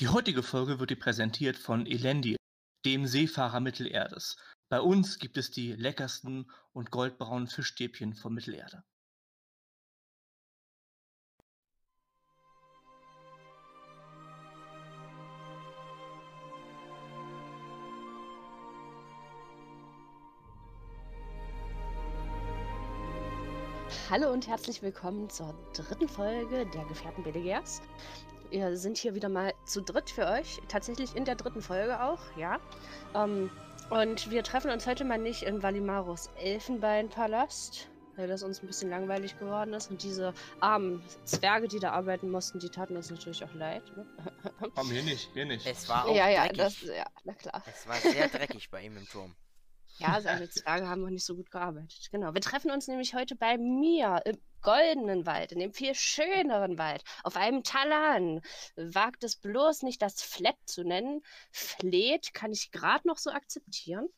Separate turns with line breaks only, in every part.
Die heutige Folge wird dir präsentiert von Elendi, dem Seefahrer Mittelerdes. Bei uns gibt es die leckersten und goldbraunen Fischstäbchen von Mittelerde.
Hallo und herzlich willkommen zur dritten Folge der Gefährten Belegers. Wir sind hier wieder mal zu dritt für euch, tatsächlich in der dritten Folge auch, ja. Ähm, und wir treffen uns heute mal nicht in Valimaros Elfenbeinpalast, weil das uns ein bisschen langweilig geworden ist. Und diese armen Zwerge, die da arbeiten mussten, die taten uns natürlich auch leid. Ne?
Oh, mir nicht, mir nicht.
Es war auch
ja, ja,
dreckig.
das, ja, na klar.
Es war sehr dreckig bei ihm im Turm.
Ja, seine Zwerge haben noch nicht so gut gearbeitet. Genau. Wir treffen uns nämlich heute bei mir im goldenen Wald, in dem viel schöneren Wald, auf einem Talan. Wagt es bloß nicht, das Flett zu nennen. Fleht kann ich gerade noch so akzeptieren.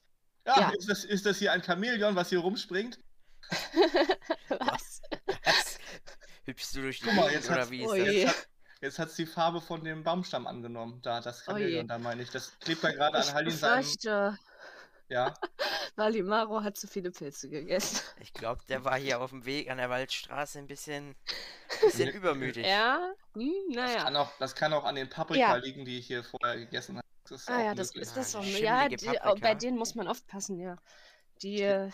Ja,
Ja.
Ist, das, ist das hier ein Chamäleon, was hier rumspringt?
Was?
Was? Hüpfst du durch die
Guck mal, jetzt
oder
hat's-
wie ist
Oh
das?
je.
Jetzt hat es die Farbe von dem Baumstamm angenommen. Da, das
Oh.
Chamäleon, da meine ich. Das klebt da gerade an Halin seinem. Ja.
Valimaro hat zu viele Pilze gegessen.
Ich glaube, der war hier auf dem Weg an der Waldstraße ein bisschen, bisschen übermütig.
Ja? Hm,
Das,
naja.
kann auch, das kann auch an den Paprika
Ja.
liegen, die ich hier vorher gegessen habe. Das ist
Ah
auch
ja, das ist das
Ah,
so.
die
Ja, die,
Paprika.
bei denen muss man aufpassen, ja. Die,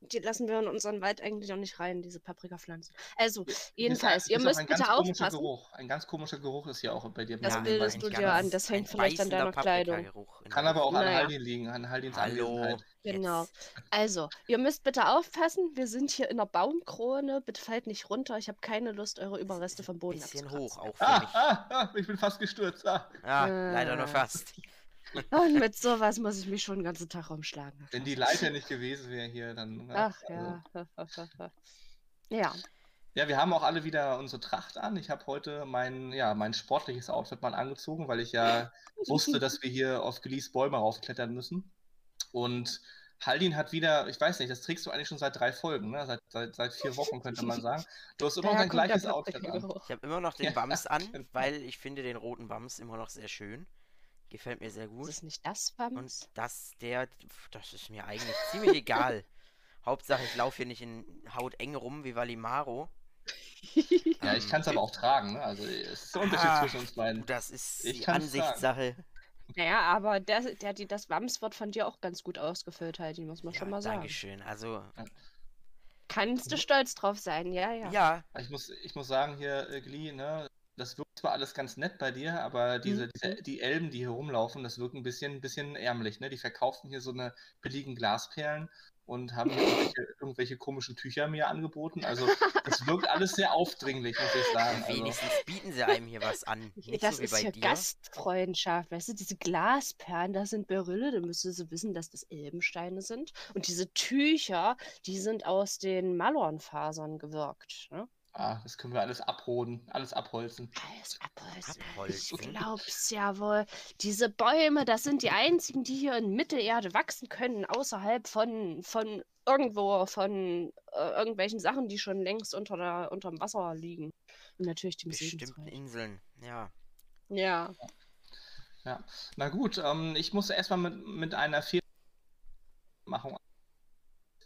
die lassen wir in unseren Wald eigentlich auch nicht rein, diese Paprikapflanzen. Also,
ist
jedenfalls,
ein-
ihr
ist
müsst
ein ganz
bitte
komischer
aufpassen.
Geruch. Ein ganz komischer Geruch ist hier auch bei dir.
Das bildest du
ein
dir an, das hängt
ein
vielleicht an deiner Kleidung.
Kann aber auch an
Naja.
Haldin liegen, an Haldins
Hallo.
Anwesenheit.
Genau.
Jetzt.
Also, ihr müsst bitte aufpassen. Wir sind hier in der Baumkrone. Bitte fallt nicht runter. Ich habe keine Lust, eure Überreste vom Boden
Bisschen
abzukratzen.
hoch auch für
Ah,
mich.
ah, ah, ich bin fast gestürzt. Ah.
Ah, leider nur fast.
Und mit sowas muss ich mich schon den ganzen Tag rumschlagen.
Wenn die Leiter nicht gewesen wäre hier, dann.
Ach
also-
ja. Ja.
Ja, wir haben auch alle wieder unsere Tracht an. Ich habe heute mein, ja, mein sportliches Outfit mal angezogen, weil ich ja wusste, dass wir hier auf Gelies Bäume raufklettern müssen. Und Haldin hat wieder, ich weiß nicht, das trägst du eigentlich schon seit drei Folgen, ne? Seit, seit, seit vier Wochen könnte man sagen. Du hast immer noch dein gleiches Outfit an.
Ich habe immer noch den
Ja,
Wams an,
genau.
weil ich finde den roten Wams immer noch sehr schön. Gefällt mir sehr
Ist
gut.
es nicht das
Und
Wams?
das, der, das ist mir eigentlich ziemlich egal. Hauptsache, ich laufe hier nicht in Haut eng rum wie Valimaro.
Ja, ich kann es aber auch tragen, ne? Also es ist der Unterschied
Ah,
zwischen uns beiden.
Das ist
Ich
die. Ansichtssache.
Naja, aber der, der, die, das Wams wird von dir auch ganz gut ausgefüllt halten, muss man
Ja,
schon mal sagen.
Dankeschön. Also,
Kannst du stolz drauf sein, ja, ja.
ja,
Ich muss, ich muss sagen, hier, äh, Glee, ne? Das wirkt zwar alles ganz nett bei dir, aber diese,
Mhm.
diese, die Elben, die hier rumlaufen, das wirkt ein bisschen, ein bisschen ärmlich, ne? Die verkaufen hier so eine billigen Glasperlen und haben hier irgendwelche, irgendwelche komischen Tücher mir angeboten. Also, das wirkt alles sehr aufdringlich, muss ich sagen. Also,
wenigstens bieten sie einem hier was an. Nicht
das
so wie
ist
bei
ja
dir.
Gastfreundschaft, weißt du, diese Glasperlen, das sind Berylle, da müsstest du wissen, dass das Elbensteine sind. Und diese Tücher, die sind aus den Malornfasern gewirkt. Ne?
Ah, das können wir alles abroden, alles abholzen.
Alles abholzen. Ich
Abholzen.
glaub's ja wohl. Diese Bäume, das sind die einzigen, die hier in Mittelerde wachsen können, außerhalb von, von irgendwo, von äh, irgendwelchen Sachen, die schon längst unter der, unterm Wasser liegen. Und natürlich dem
Bestimmten. Inseln. Ja.
Ja.
Ja, na gut, ähm, ich muss erstmal mit, mit einer Fehlmachung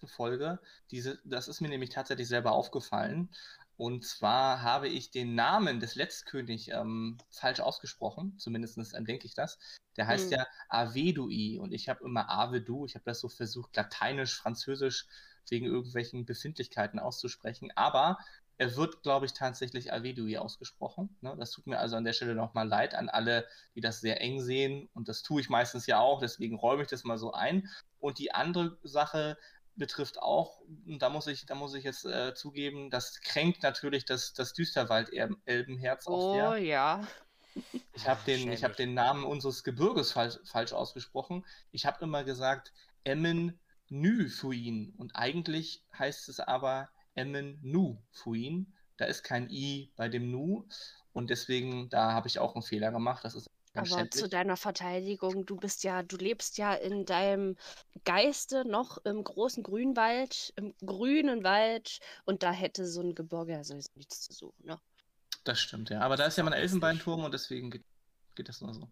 Folge. Diese, das ist mir nämlich tatsächlich selber aufgefallen. Und zwar habe ich den Namen des Letztkönig ähm, falsch ausgesprochen. Zumindest denke ich das. Der heißt
Hm.
ja Avedui und ich habe immer Avedu. Ich habe das so versucht, lateinisch, französisch wegen irgendwelchen Befindlichkeiten auszusprechen. Aber er wird, glaube ich, tatsächlich Avedui ausgesprochen. Ne? Das tut mir also an der Stelle nochmal leid an alle, die das sehr eng sehen. Und das tue ich meistens ja auch, deswegen räume ich das mal so ein. Und die andere Sache betrifft auch, und da muss ich, da muss ich jetzt äh, zugeben, das kränkt natürlich das, das Düsterwald-Elbenherz aus
Oh
der.
ja.
Ich habe den, ich hab den Namen unseres Gebirges falsch, falsch ausgesprochen. Ich habe immer gesagt Emmen Nü Fuin und eigentlich heißt es aber Emmen Nu Fuin. Da ist kein I bei dem Nu und deswegen, da habe ich auch einen Fehler gemacht. Das ist
Aber zu deiner Verteidigung, du bist ja, du lebst ja in deinem Geiste noch im großen Grünwald, im grünen Wald und da hätte so ein Gebirge also nichts zu suchen, ne?
Das stimmt, ja. Aber da ist ja mein. Elfenbeinturm und deswegen geht. geht das nur so.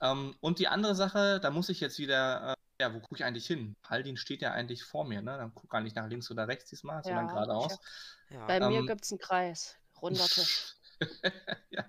Ähm, und die andere Sache, da muss ich jetzt wieder, äh, ja, wo gucke ich eigentlich hin? Haldin steht ja eigentlich vor mir, ne? Dann guck gar nicht nach links oder rechts diesmal, sondern
Ja,
geradeaus.
Ja.
Bei mir
Ähm,
gibt es einen Kreis. Runder Tisch.
ja.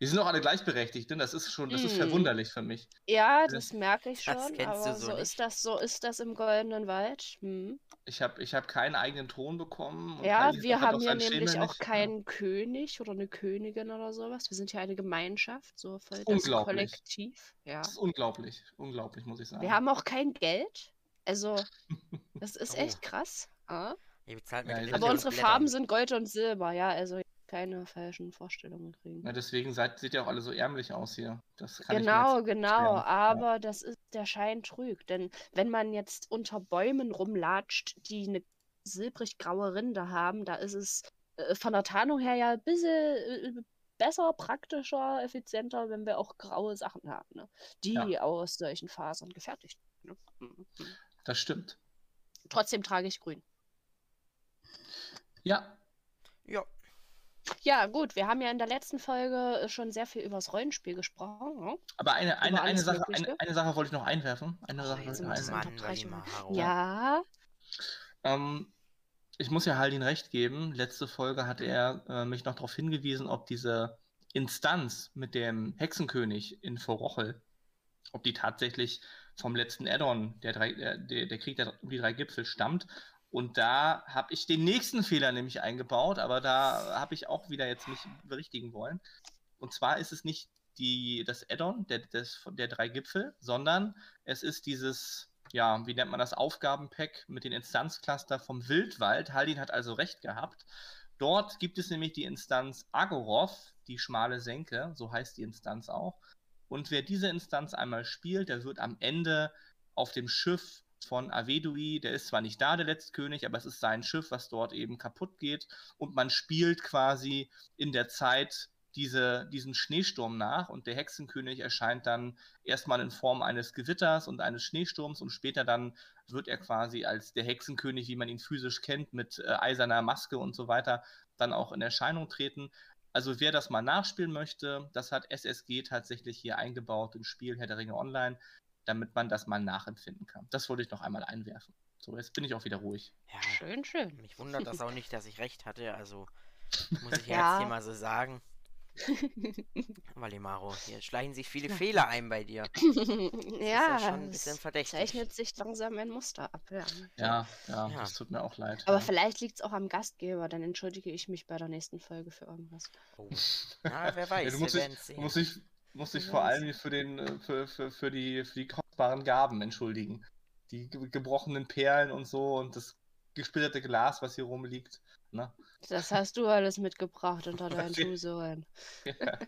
Die sind auch alle gleichberechtigt, denn das ist schon, das ist
Mm.
verwunderlich für mich.
Ja,
Das-
das merke ich
das
schon, aber
so
so ist das, so ist das im Goldenen Wald. Hm.
Ich habe ich hab keinen eigenen Thron bekommen. und
Ja, wir haben hier nämlich
Schemel
auch
nicht, ja.
keinen König oder eine Königin oder sowas. Wir sind ja eine Gemeinschaft, so voll das
Unglaublich.
Kollektiv. Ja.
Das ist unglaublich, unglaublich, muss ich sagen.
Wir haben auch kein Geld. Also, das ist
Oh.
echt krass. Ja.
Ihr bezahlt
Ja,
Aber
ja
unsere
Blättern.
Farben sind Gold und Silber, ja, also keine falschen Vorstellungen kriegen.
Ja, deswegen seid, seht ihr auch alle so ärmlich aus hier. Das kann ich
Genau,
jetzt
genau,
erklären. Ja.
aber das ist, der Schein trügt. Denn wenn man jetzt unter Bäumen rumlatscht, die eine silbrig-graue Rinde haben, da ist es äh, von der Tarnung her ja ein bisschen äh, besser, praktischer, effizienter, wenn wir auch graue Sachen haben, ne? die
Ja.
aus solchen Fasern gefertigt sind. Ne? Mhm.
Das stimmt.
Trotzdem trage ich grün.
Ja,
Ja,
Ja, gut, wir haben ja in der letzten Folge äh, schon sehr viel über das Rollenspiel gesprochen. Ne?
aber eine, eine, eine, Sache, eine, eine Sache wollte ich noch einwerfen. Eine
Oh,
Sache wollte ich einwerfen.
Ja,
Ähm, ich muss ja Haldin recht geben. Letzte Folge hat er äh, mich noch darauf hingewiesen, ob diese Instanz mit dem Hexenkönig in Vorrochel, ob die tatsächlich vom letzten Addon, der, drei, der, der der Krieg der, um die drei Gipfel, stammt. Und da habe ich den nächsten Fehler nämlich eingebaut, aber da habe ich auch wieder jetzt mich berichtigen wollen. Und zwar ist es nicht die, das Addon der, der drei Gipfel, sondern es ist dieses, ja, wie nennt man das, Aufgabenpack mit den Instanzcluster vom Wildwald. Haldin hat also recht gehabt. Dort gibt es nämlich die Instanz Agorov, die schmale Senke, so heißt die Instanz auch. Und wer diese Instanz einmal spielt, der wird am Ende auf dem Schiff von Avedui, der ist zwar nicht da, der Letztkönig, aber es ist sein Schiff, was dort eben kaputt geht. Und man spielt quasi in der Zeit diese, diesen Schneesturm nach und der Hexenkönig erscheint dann erstmal in Form eines Gewitters und eines Schneesturms und später dann wird er quasi als der Hexenkönig, wie man ihn physisch kennt, mit äh, eiserner Maske und so weiter, dann auch in Erscheinung treten. Also wer das mal nachspielen möchte, das hat SSG tatsächlich hier eingebaut im Spiel Herr der Ringe Online, damit man das mal nachempfinden kann. Das wollte ich noch einmal einwerfen. So, jetzt bin ich auch wieder ruhig.
Ja,
schön, schön.
mich wundert das auch nicht, dass ich recht hatte, also muss ich
Ja.
jetzt hier mal so sagen. Valimaro, hier schleichen sich viele Fehler ein bei dir.
ja,
ja schon ein bisschen
es
verdächtig.
zeichnet sich langsam ein Muster ab. Ja.
Ja, ja,
Ja.
das tut mir auch leid.
Aber
ja.
vielleicht liegt es auch am Gastgeber, dann entschuldige ich mich bei der nächsten Folge für irgendwas.
Oh. Na, wer weiß,
Ja, du musst
werden
dich,
sehen.
muss ich, muss
Wer
vor allem für, den, äh, für, für, für, die, für die kostbaren Gaben entschuldigen. Die ge gebrochenen Perlen und so und das gesplitterte Glas, was hier rumliegt. Ne?
Das hast du alles mitgebracht unter deinen. Schuhsohlen.
Ja.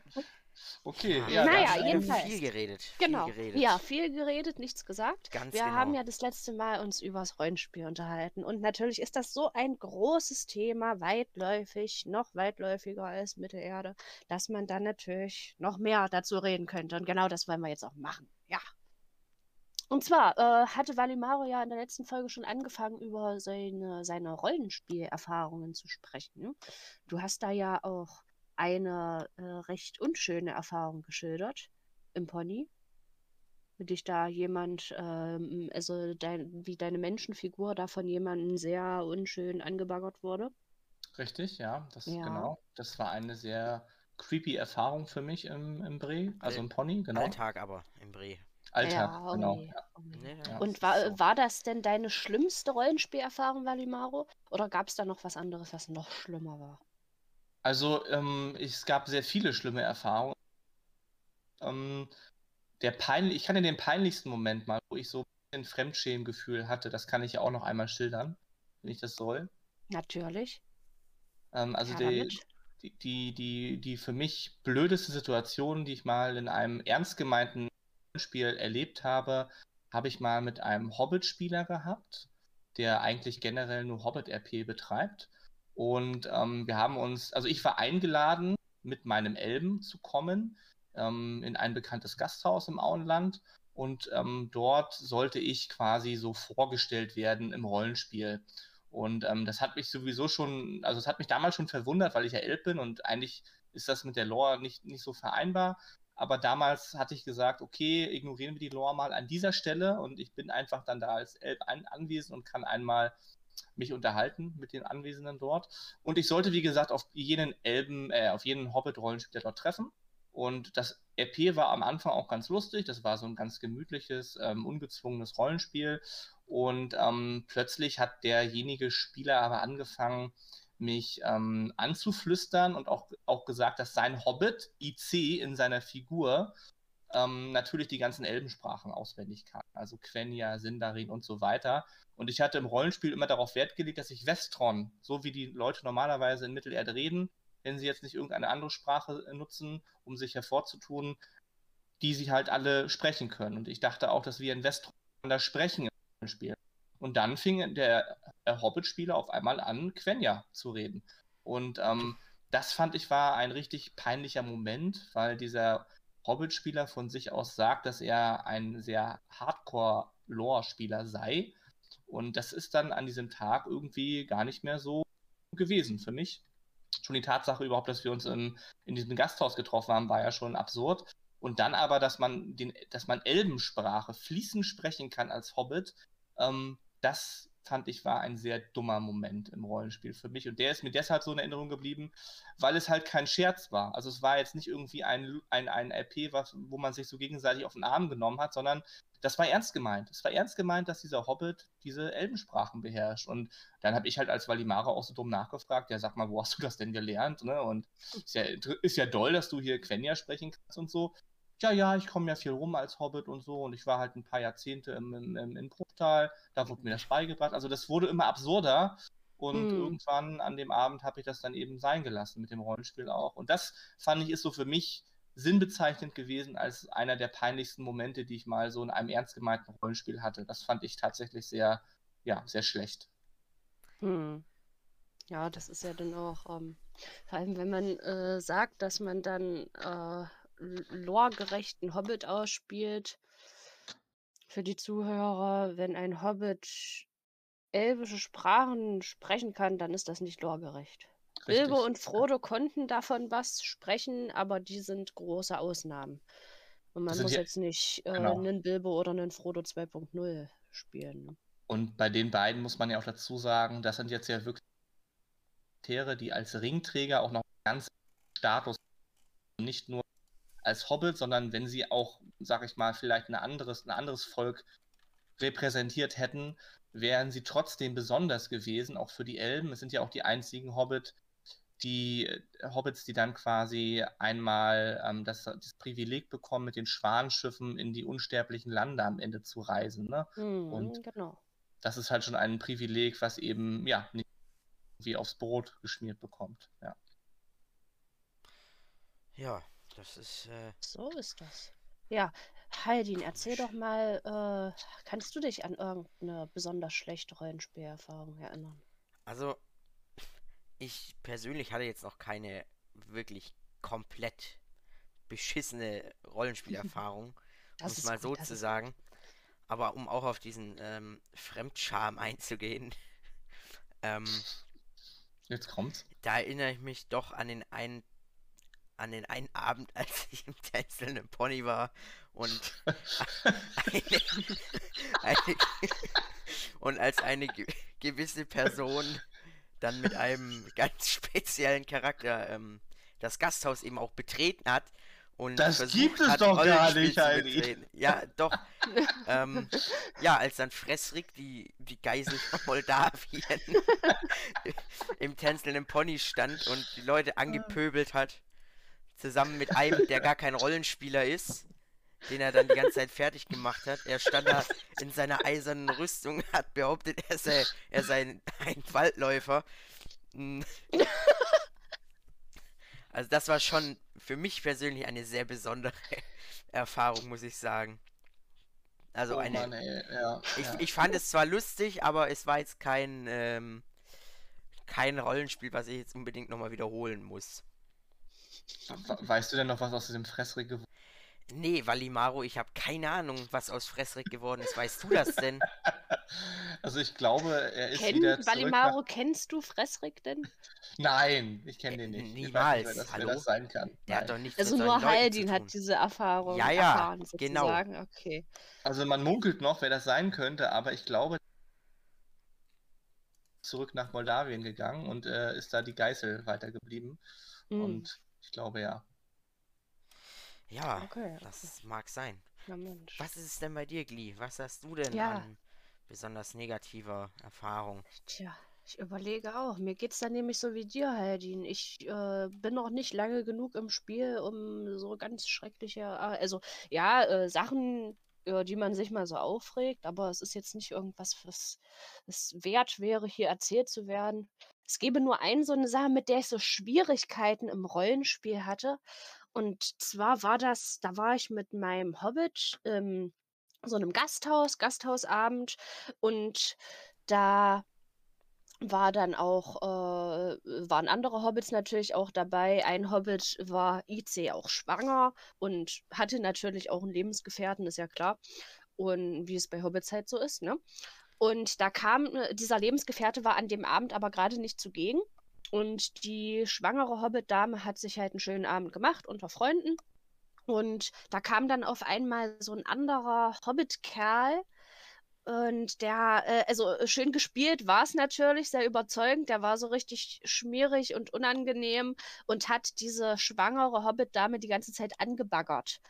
Okay,
Ja,
ja,
Naja, jedenfalls.
Viel geredet.
Genau.
Viel geredet.
Ja, viel geredet, nichts gesagt.
Ganz
Wir
genau.
haben ja das letzte Mal uns übers Rollenspiel unterhalten. Und natürlich ist das so ein großes Thema, weitläufig, noch weitläufiger als Mittelerde, dass man dann natürlich noch mehr dazu reden könnte. Und genau das wollen wir jetzt auch machen. Ja. Und zwar äh, hatte Valimaro ja in der letzten Folge schon angefangen, über seine, seine Rollenspielerfahrungen zu sprechen. Du hast da ja auch eine äh, recht unschöne Erfahrung geschildert im Pony. Wie dich da jemand, ähm, also dein, wie deine Menschenfigur da von jemandem sehr unschön angebaggert wurde.
richtig, ja, das
Ja.
genau. Das war eine sehr creepy Erfahrung für mich im, im Bre, also im Pony, genau.
Alltag aber im Bre.
Alltag,
Ja, oh
genau.
nee,
Ja.
Und war,
so.
war das denn deine schlimmste Rollenspielerfahrung, Valimaro? Oder gab es da noch was anderes, was noch schlimmer war?
Also, ähm, es gab sehr viele schlimme Erfahrungen. Ähm, der peinlich, ich kann dir den peinlichsten Moment mal, wo ich so ein Fremdschämgefühl hatte, das kann ich ja auch noch einmal schildern, wenn ich das soll.
Natürlich.
Ähm, also
Ja,
die,
damit.
die, die, die, die für mich blödeste Situation, die ich mal in einem ernst gemeinten Spiel erlebt habe, habe ich mal mit einem Hobbit-Spieler gehabt, der eigentlich generell nur Hobbit-RP betreibt. Und ähm, wir haben uns, also ich war eingeladen, mit meinem Elben zu kommen ähm, in ein bekanntes Gasthaus im Auenland. Und ähm, dort sollte ich quasi so vorgestellt werden im Rollenspiel. Und ähm, das hat mich sowieso schon, also es hat mich damals schon verwundert, weil ich ja Elb bin und eigentlich ist das mit der Lore nicht, nicht so vereinbar. Aber damals hatte ich gesagt, okay, ignorieren wir die Lore mal an dieser Stelle und ich bin einfach dann da als Elb an anwesend und kann einmal mich unterhalten mit den Anwesenden dort. Und ich sollte, wie gesagt, auf jeden Elben, äh, auf jeden Hobbit-Rollenspieler dort treffen. Und das RP war am Anfang auch ganz lustig. Das war so ein ganz gemütliches, ähm, ungezwungenes Rollenspiel. Und ähm, plötzlich hat derjenige Spieler aber angefangen, mich ähm, anzuflüstern und auch, auch gesagt, dass sein Hobbit IC in seiner Figur ähm, natürlich die ganzen Elbensprachen auswendig kann. Also Quenya, Sindarin und so weiter. Und ich hatte im Rollenspiel immer darauf Wert gelegt, dass ich Westron, so wie die Leute normalerweise in Mittelerde reden, wenn sie jetzt nicht irgendeine andere Sprache äh, nutzen, um sich hervorzutun, die sie halt alle sprechen können. Und ich dachte auch, dass wir in Westlander sprechen im Spiel. Und dann fing der Hobbit-Spieler auf einmal an, Quenya zu reden. Und ähm, das fand ich war ein richtig peinlicher Moment, weil dieser Hobbit-Spieler von sich aus sagt, dass er ein sehr Hardcore-Lore-Spieler sei. Und das ist dann an diesem Tag irgendwie gar nicht mehr so gewesen für mich schon die Tatsache überhaupt, dass wir uns in, in diesem Gasthaus getroffen haben, war ja schon absurd. Und dann aber, dass man den, dass man Elbensprache fließend sprechen kann als Hobbit, ähm, das fand ich war ein sehr dummer Moment im Rollenspiel für mich. Und der ist mir deshalb so in Erinnerung geblieben, weil es halt kein Scherz war. Also es war jetzt nicht irgendwie ein, ein, ein LP, was, wo man sich so gegenseitig auf den Arm genommen hat, sondern das war ernst gemeint. Es war ernst gemeint, dass dieser Hobbit diese Elbensprachen beherrscht. Und dann habe ich halt als Valimara auch so dumm nachgefragt, ja, sag mal, wo hast du das denn gelernt? Ne? Und ist ja, ist ja doll, dass du hier Quenya sprechen kannst und so. Ja, ja, ich komme ja viel rum als Hobbit und so und ich war halt ein paar Jahrzehnte im, im, im, in Bruchtal, da wurde mir das beigebracht. Also das wurde immer absurder und hm. irgendwann an dem Abend habe ich das dann eben sein gelassen mit dem Rollenspiel auch. Und das fand ich ist so für mich sinnbezeichnend gewesen als einer der peinlichsten Momente, die ich mal so in einem ernst gemeinten Rollenspiel hatte. Das fand ich tatsächlich sehr, ja, sehr schlecht.
Hm. Ja, das ist ja dann auch, ähm, vor allem wenn man äh, sagt, dass man dann äh, loregerechten Hobbit ausspielt, für die Zuhörer, wenn ein Hobbit elbische Sprachen sprechen kann, dann ist das nicht loregerecht. Bilbo und Frodo konnten davon was sprechen, aber die sind große Ausnahmen. Und man muss jetzt nicht äh, genau. einen Bilbo oder einen Frodo 2.0 spielen. Ne?
Und bei den beiden muss man ja auch dazu sagen, das sind jetzt ja wirklich Charaktere, die als Ringträger auch noch ganz Status nicht nur als Hobbit, sondern wenn sie auch, sag ich mal, vielleicht ein anderes, ein anderes Volk repräsentiert hätten, wären sie trotzdem besonders gewesen, auch für die Elben. Es sind ja auch die einzigen Hobbit, die äh, Hobbits, die dann quasi einmal ähm, das, das, Privileg bekommen, mit den Schwanschiffen in die unsterblichen Lande am Ende zu reisen. Ne?
Mhm, Und genau.
das ist halt schon ein Privileg, was eben ja nicht wie aufs Brot geschmiert bekommt. Ja,
ja das ist. Äh...
So ist das. Ja, Heidin, erzähl doch mal, äh, kannst du dich an irgendeine besonders schlechte Rollenspielerfahrung erinnern?
Also, ich persönlich hatte jetzt noch keine wirklich komplett beschissene Rollenspielerfahrung, um es mal gut, so zu sagen. Aber um auch auf diesen ähm, Fremdscham einzugehen, ähm,
jetzt kommt's.
Da erinnere ich mich doch an den einen an den einen Abend, als ich im tänzelnden Pony war und eine, eine, und als eine gewisse Person dann mit einem ganz speziellen Charakter ähm, das Gasthaus eben auch betreten hat. Und
das gibt es doch gar nicht, Heidi.
Ja, doch. ähm, ja, als dann Fressrik, die, die Geisel von Moldawien, im tänzelnden Pony stand und die Leute angepöbelt hat, zusammen mit einem, der gar kein Rollenspieler ist, den er dann die ganze Zeit fertig gemacht hat. Er stand da in seiner eisernen Rüstung, hat behauptet, er sei, er sei ein Waldläufer. Hm. Also das war schon für mich persönlich eine sehr besondere Erfahrung, muss ich sagen. Also oh eine. Mann, ja, ich, ja. ich fand es zwar lustig, aber es war jetzt kein ähm, kein Rollenspiel, was ich jetzt unbedingt nochmal wiederholen muss.
Weißt du denn noch, was aus diesem Fressrig geworden
Nee, Valimaro, ich habe keine Ahnung, was aus Fressrick geworden ist. Weißt du das denn?
Also ich glaube, er ist
Kenn,
wieder zurück
Valimaro,
nach...
kennst du Fressrick denn?
Nein, ich kenne den nicht.
Niemals.
Ich weiß nicht, wer das, wer
Hallo?
das sein kann.
Der hat
Nein.
doch nichts
Also
mit
nur Haldin hat diese Erfahrung
Ja, ja,
erfahren,
genau.
sozusagen. Okay.
Also man munkelt noch, wer das sein könnte, aber ich glaube, zurück nach Moldawien gegangen und äh, ist da die Geißel weitergeblieben.
Hm,
Und ich glaube ja.
Ja,
okay.
das mag sein.
Na Mensch.
Was ist es denn bei dir, Glee? Was hast du denn
Ja.
an besonders negativer Erfahrung?
Tja, ich überlege auch. Mir geht's da nämlich so wie dir, Haldin. Ich äh, bin noch nicht lange genug im Spiel, um so ganz schreckliche, äh, also ja, äh, Sachen, über die man sich mal so aufregt, aber es ist jetzt nicht irgendwas, was es wert wäre, hier erzählt zu werden. Es gäbe nur eine so eine Sache, mit der ich so Schwierigkeiten im Rollenspiel hatte. Und zwar war das, da war ich mit meinem Hobbit in so einem Gasthaus, Gasthausabend und da war dann auch, äh, waren andere Hobbits natürlich auch dabei. Ein Hobbit war IC auch schwanger und hatte natürlich auch einen Lebensgefährten, ist ja klar. Und wie es bei Hobbits halt so ist, ne? Und da kam, äh, dieser Lebensgefährte war an dem Abend aber gerade nicht zugegen. Und die schwangere Hobbit-Dame hat sich halt einen schönen Abend gemacht unter Freunden. Und da kam dann auf einmal so ein anderer Hobbit-Kerl. Und der, äh, also äh, schön gespielt war es natürlich, sehr überzeugend. Der war so richtig schmierig und unangenehm und hat diese schwangere Hobbit-Dame die ganze Zeit angebaggert.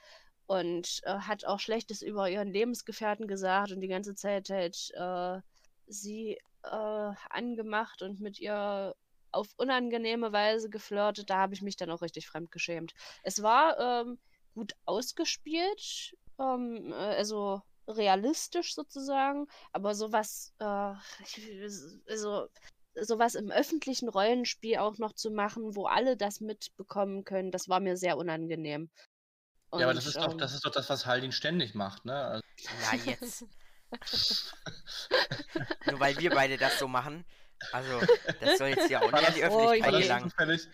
Und äh, hat auch Schlechtes über ihren Lebensgefährten gesagt und die ganze Zeit halt äh, sie äh, angemacht und mit ihr auf unangenehme Weise geflirtet. Da habe ich mich dann auch richtig fremdgeschämt. Es war ähm, gut ausgespielt, ähm, äh, also realistisch sozusagen, aber sowas, äh, also sowas im öffentlichen Rollenspiel auch noch zu machen, wo alle das mitbekommen können, das war mir sehr unangenehm.
ja, aber
Und,
das ist doch,
ähm,
das ist doch das, was Haldin ständig macht, ne? Also,
Na jetzt. Nur weil wir beide das so machen. Also, das soll jetzt ja auch nicht an die
das-
Oh
war,
Öffentlichkeit
das
gelangen.
zufällig,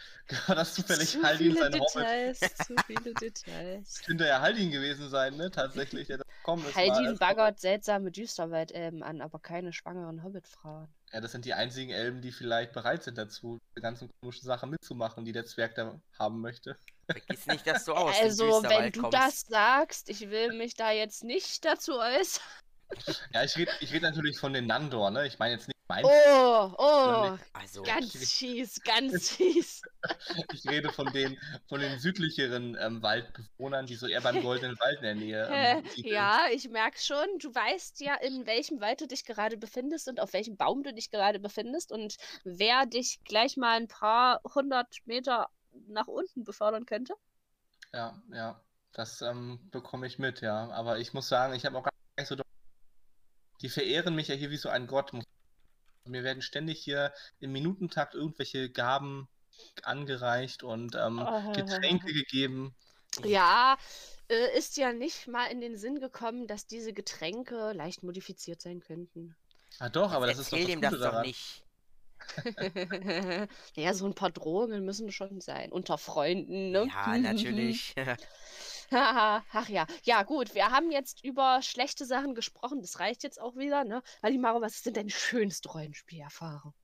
war das zufällig
zu
Haldin
viele
sein Hobbit?
Details, zu viele Details.
Könnte ja Haldin gewesen sein, ne? Tatsächlich, der da gekommen ist.
Haldin baggert seltsame Düsterwaldelben an, aber keine schwangeren Hobbitfrauen.
Ja, das sind die einzigen Elben, die vielleicht bereit sind dazu, die ganzen komischen Sachen mitzumachen, die der Zwerg da haben möchte.
Vergiss nicht, dass du aus dem
Also, wenn du
kommst.
das sagst, ich will mich da jetzt nicht dazu äußern.
Ja, ich rede ich red natürlich von den Nandor, ne? Ich meine jetzt nicht mein,
Oh, oh,
Also,
ganz fies, ganz fies.
ich rede von den, von den südlicheren ähm, Waldbewohnern, die so eher beim Goldenen Wald in der Nähe
Äh,
ähm,
ja, ich merke schon, du weißt ja, in welchem Wald du dich gerade befindest und auf welchem Baum du dich gerade befindest und wer dich gleich mal ein paar hundert Meter nach unten befördern könnte.
Ja, ja, das ähm, bekomme ich mit, ja. Aber ich muss sagen, ich habe auch gar nicht so. Die verehren mich ja hier wie so ein Gott. muss- Mir werden ständig hier im Minutentakt irgendwelche Gaben angereicht und ähm,
Oh.
Getränke gegeben.
Ja, äh, ist ja nicht mal in den Sinn gekommen, dass diese Getränke leicht modifiziert sein könnten.
Ah doch, aber das ist doch das
dem
Gute
das doch
daran.
nicht.
ja, so ein paar Drohungen müssen schon sein. Unter Freunden, ne?
Ja, natürlich.
Haha, Ach ja. Ja, gut, wir haben jetzt über schlechte Sachen gesprochen. Das reicht jetzt auch wieder, ne? Valimaro, was ist denn deine schönste Rollenspielerfahrung?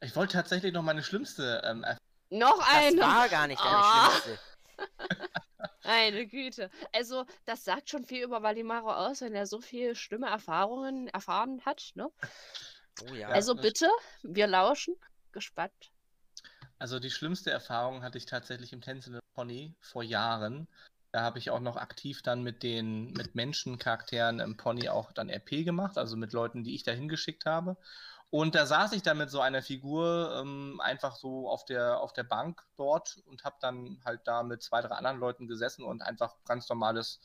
Ich wollte tatsächlich noch meine schlimmste ähm, Erfahrung.
Noch
Das
eine!
war gar nicht deine
Ah.
schlimmste.
Meine Güte. Also, das sagt schon viel über Valimaro aus, wenn er so viel schlimme Erfahrungen erfahren hat, ne?
Oh ja.
also
das-
bitte, wir lauschen. Gespannt.
Also die schlimmste Erfahrung hatte ich tatsächlich im Tänzelnden Pony vor Jahren. Da habe ich auch noch aktiv dann mit den mit Menschencharakteren im Pony auch dann RP gemacht, also mit Leuten, die ich da hingeschickt habe. Und da saß ich dann mit so einer Figur ähm, einfach so auf der, auf der Bank dort und habe dann halt da mit zwei, drei anderen Leuten gesessen und einfach ganz normales,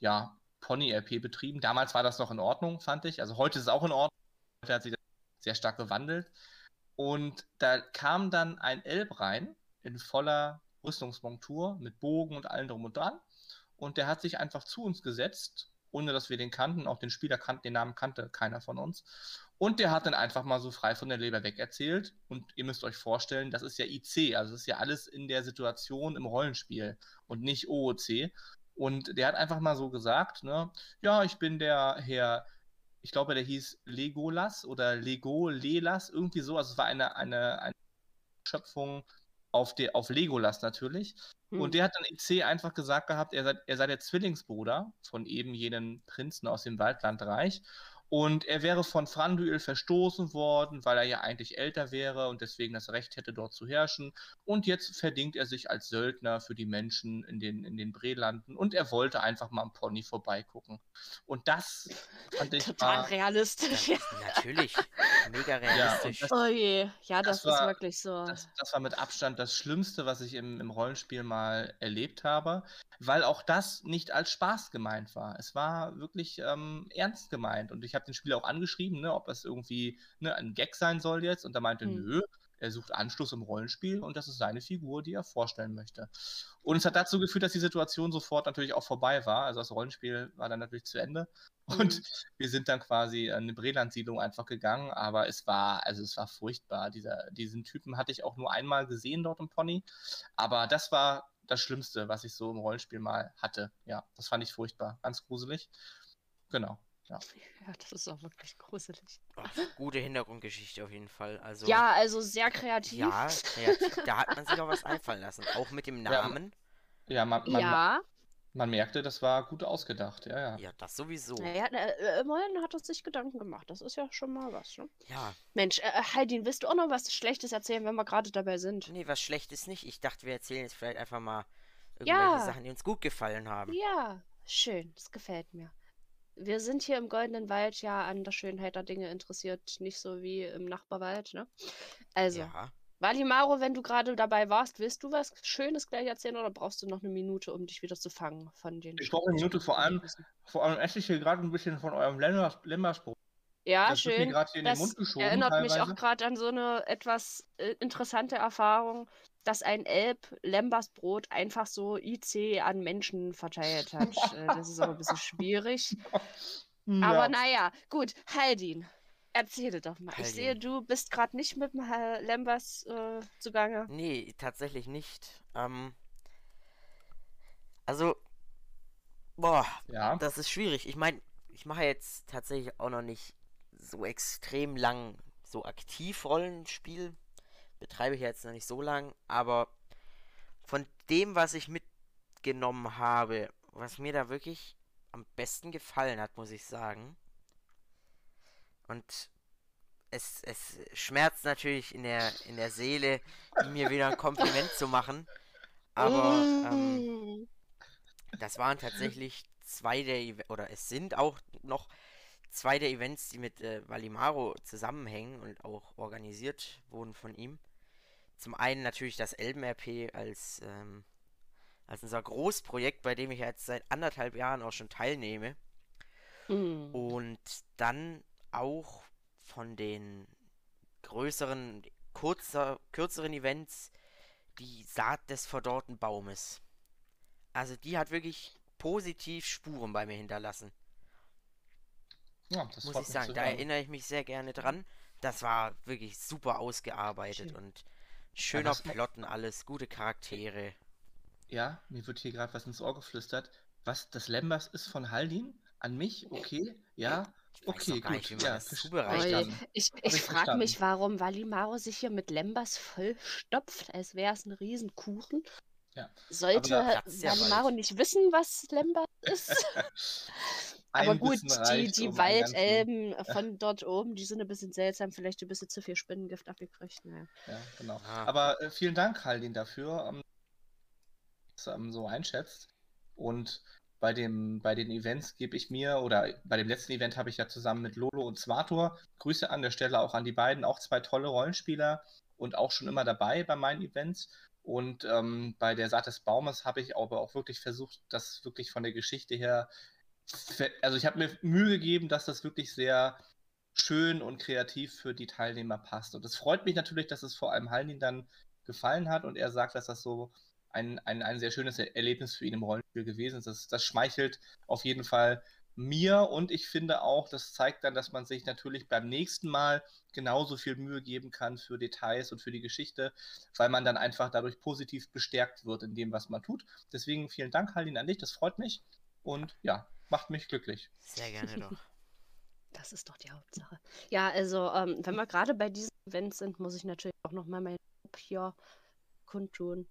ja, Pony-RP betrieben. Damals war das noch in Ordnung, fand ich. Also heute ist es auch in Ordnung. Heute hat sich das sehr stark gewandelt. Und da kam dann ein Elb rein in voller Rüstungsmontur mit Bogen und allem drum und dran. Und der hat sich einfach zu uns gesetzt, ohne dass wir den kannten. Auch den Spieler kannten, den Namen kannte keiner von uns. Und der hat dann einfach mal so frei von der Leber weg erzählt. Und ihr müsst euch vorstellen, das ist ja IC, also das ist ja alles in der Situation im Rollenspiel und nicht OOC. Und der hat einfach mal so gesagt, ne, ja, ich bin der Herr ich glaube, der hieß Legolas oder Lego Lelas, irgendwie so. Also es war eine, eine, eine Schöpfung auf, der, auf Legolas natürlich. Hm. Und der hat dann IC einfach gesagt gehabt, er sei, er sei der Zwillingsbruder von eben jenen Prinzen aus dem Waldlandreich. Und er wäre von Franduil verstoßen worden, weil er ja eigentlich älter wäre und deswegen das Recht hätte, dort zu herrschen. Und jetzt verdingt er sich als Söldner für die Menschen in den, in den Brelanden und er wollte einfach mal am Pony vorbeigucken. Und das fand ich.
Total war, realistisch. Ja,
natürlich. Mega realistisch.
Ja, das, oh je, ja, das, das ist wirklich so.
Das, das, war mit Abstand das Schlimmste, was ich im, im Rollenspiel mal erlebt habe, weil auch das nicht als Spaß gemeint war. Es war wirklich ähm, ernst gemeint und ich habe habe den Spieler auch angeschrieben, ne, ob das irgendwie ne, ein Gag sein soll jetzt. Und er meinte, mhm. nö, er sucht Anschluss im Rollenspiel und das ist seine Figur, die er vorstellen möchte. Und es hat dazu geführt, dass die Situation sofort natürlich auch vorbei war. Also das Rollenspiel war dann natürlich zu Ende. Mhm. Und wir sind dann quasi in eine Breland-Siedlung einfach gegangen. Aber es war, also es war furchtbar. Dieser, diesen Typen hatte ich auch nur einmal gesehen dort im Pony. Aber das war das Schlimmste, was ich so im Rollenspiel mal hatte. Ja, das fand ich furchtbar. Ganz gruselig. Genau. Ja.
ja, das ist auch wirklich gruselig.
Oh, gute Hintergrundgeschichte auf jeden Fall. Also,
ja, also sehr kreativ.
Ja, kreativ. da hat man sich auch was einfallen lassen. Auch mit dem Namen.
Ja, ja man, man, ja. man merkte, das war gut ausgedacht. Ja, ja.
Ja, das sowieso.
Naja, äh, immerhin hat er sich Gedanken gemacht. Das ist ja schon mal was. Ne?
Ja.
Mensch, äh, Heidin, willst du auch noch was Schlechtes erzählen, wenn wir gerade dabei sind?
Nee, was Schlechtes nicht. Ich dachte, wir erzählen jetzt vielleicht einfach mal irgendwelche ja. Sachen, die uns gut gefallen haben.
Ja, schön. Das gefällt mir wir sind hier im Goldenen Wald ja an der Schönheit der Dinge interessiert, nicht so wie im Nachbarwald, ne? Also, ja. Valimaro, wenn du gerade dabei warst, willst du was Schönes gleich erzählen oder brauchst du noch eine Minute, um dich wieder zu fangen von den
Ich brauche eine Minute, vor allem, vor allem esse ich hier gerade ein bisschen von eurem Lemmersbrot.
Ja, das schön. das erinnert teilweise. mich auch gerade an so eine etwas äh, interessante Erfahrung dass ein Elb Lembers Brot einfach so IC an Menschen verteilt hat. Äh, das ist aber ein bisschen schwierig. Ja. Aber naja, gut, Haldin, erzähle doch mal. Haldin. Ich sehe, du bist gerade nicht mit dem Lembers äh, zugange.
Nee, tatsächlich nicht. Ähm, also, boah, ja. das ist schwierig. Ich meine, ich mache jetzt tatsächlich auch noch nicht so extrem lang so aktiv Rollenspiel betreibe ich jetzt noch nicht so lang, aber von dem, was ich mitgenommen habe, was mir da wirklich am besten gefallen hat, muss ich sagen. Und es, es schmerzt natürlich in der, in der Seele, mir wieder ein Kompliment zu machen. Aber ähm, das waren tatsächlich zwei der, oder es sind auch noch zwei der Events, die mit äh, Valimaro zusammenhängen und auch organisiert wurden von ihm. Zum einen natürlich das Elben-RP als, ähm, als unser Großprojekt, bei dem ich jetzt seit anderthalb Jahren auch schon teilnehme. Mhm. Und dann auch von den größeren, kurzer, kürzeren Events die Saat des verdorrten Baumes. Also die hat wirklich positiv Spuren bei mir hinterlassen. Ja, das muss ich sagen. Da erinnere ich mich sehr gerne dran. Das war wirklich super ausgearbeitet Schön. und Schöner ja, Plotten, alles, gute Charaktere.
Ja, mir wird hier gerade was ins Ohr geflüstert. Was, das Lembas ist von Haldin? An mich? Okay, ja. Okay, gut. Nicht, ja,
ich ich frage mich, warum Valimaro sich hier mit Lembas vollstopft, als wäre es ein Riesenkuchen. Ja. Sollte Valimaro nicht wissen, was Lembas ist? Aber gut, die, die um Waldelben von dort oben, die sind ein bisschen seltsam, vielleicht ein bisschen zu viel Spinnengift abgekriegt. Naja.
Ja, genau. Ah. Aber äh, vielen Dank, Haldin, dafür, ähm, dass du ähm, so einschätzt. Und bei, dem, bei den Events gebe ich mir, oder bei dem letzten Event habe ich ja zusammen mit Lolo und Swator, Grüße an der Stelle auch an die beiden, auch zwei tolle Rollenspieler und auch schon immer dabei bei meinen Events. Und ähm, bei der Saat des Baumes habe ich aber auch wirklich versucht, das wirklich von der Geschichte her also ich habe mir Mühe gegeben, dass das wirklich sehr schön und kreativ für die Teilnehmer passt. Und es freut mich natürlich, dass es vor allem Halnin dann gefallen hat und er sagt, dass das so ein, ein, ein sehr schönes Erlebnis für ihn im Rollenspiel gewesen ist. Das, das schmeichelt auf jeden Fall mir und ich finde auch, das zeigt dann, dass man sich natürlich beim nächsten Mal genauso viel Mühe geben kann für Details und für die Geschichte, weil man dann einfach dadurch positiv bestärkt wird in dem, was man tut. Deswegen vielen Dank, Halin, an dich, das freut mich und ja, macht mich glücklich.
Sehr gerne doch.
Das ist doch die Hauptsache. Ja, also, ähm, wenn wir gerade bei diesen Events sind, muss ich natürlich auch nochmal mein Lob hier kundtun.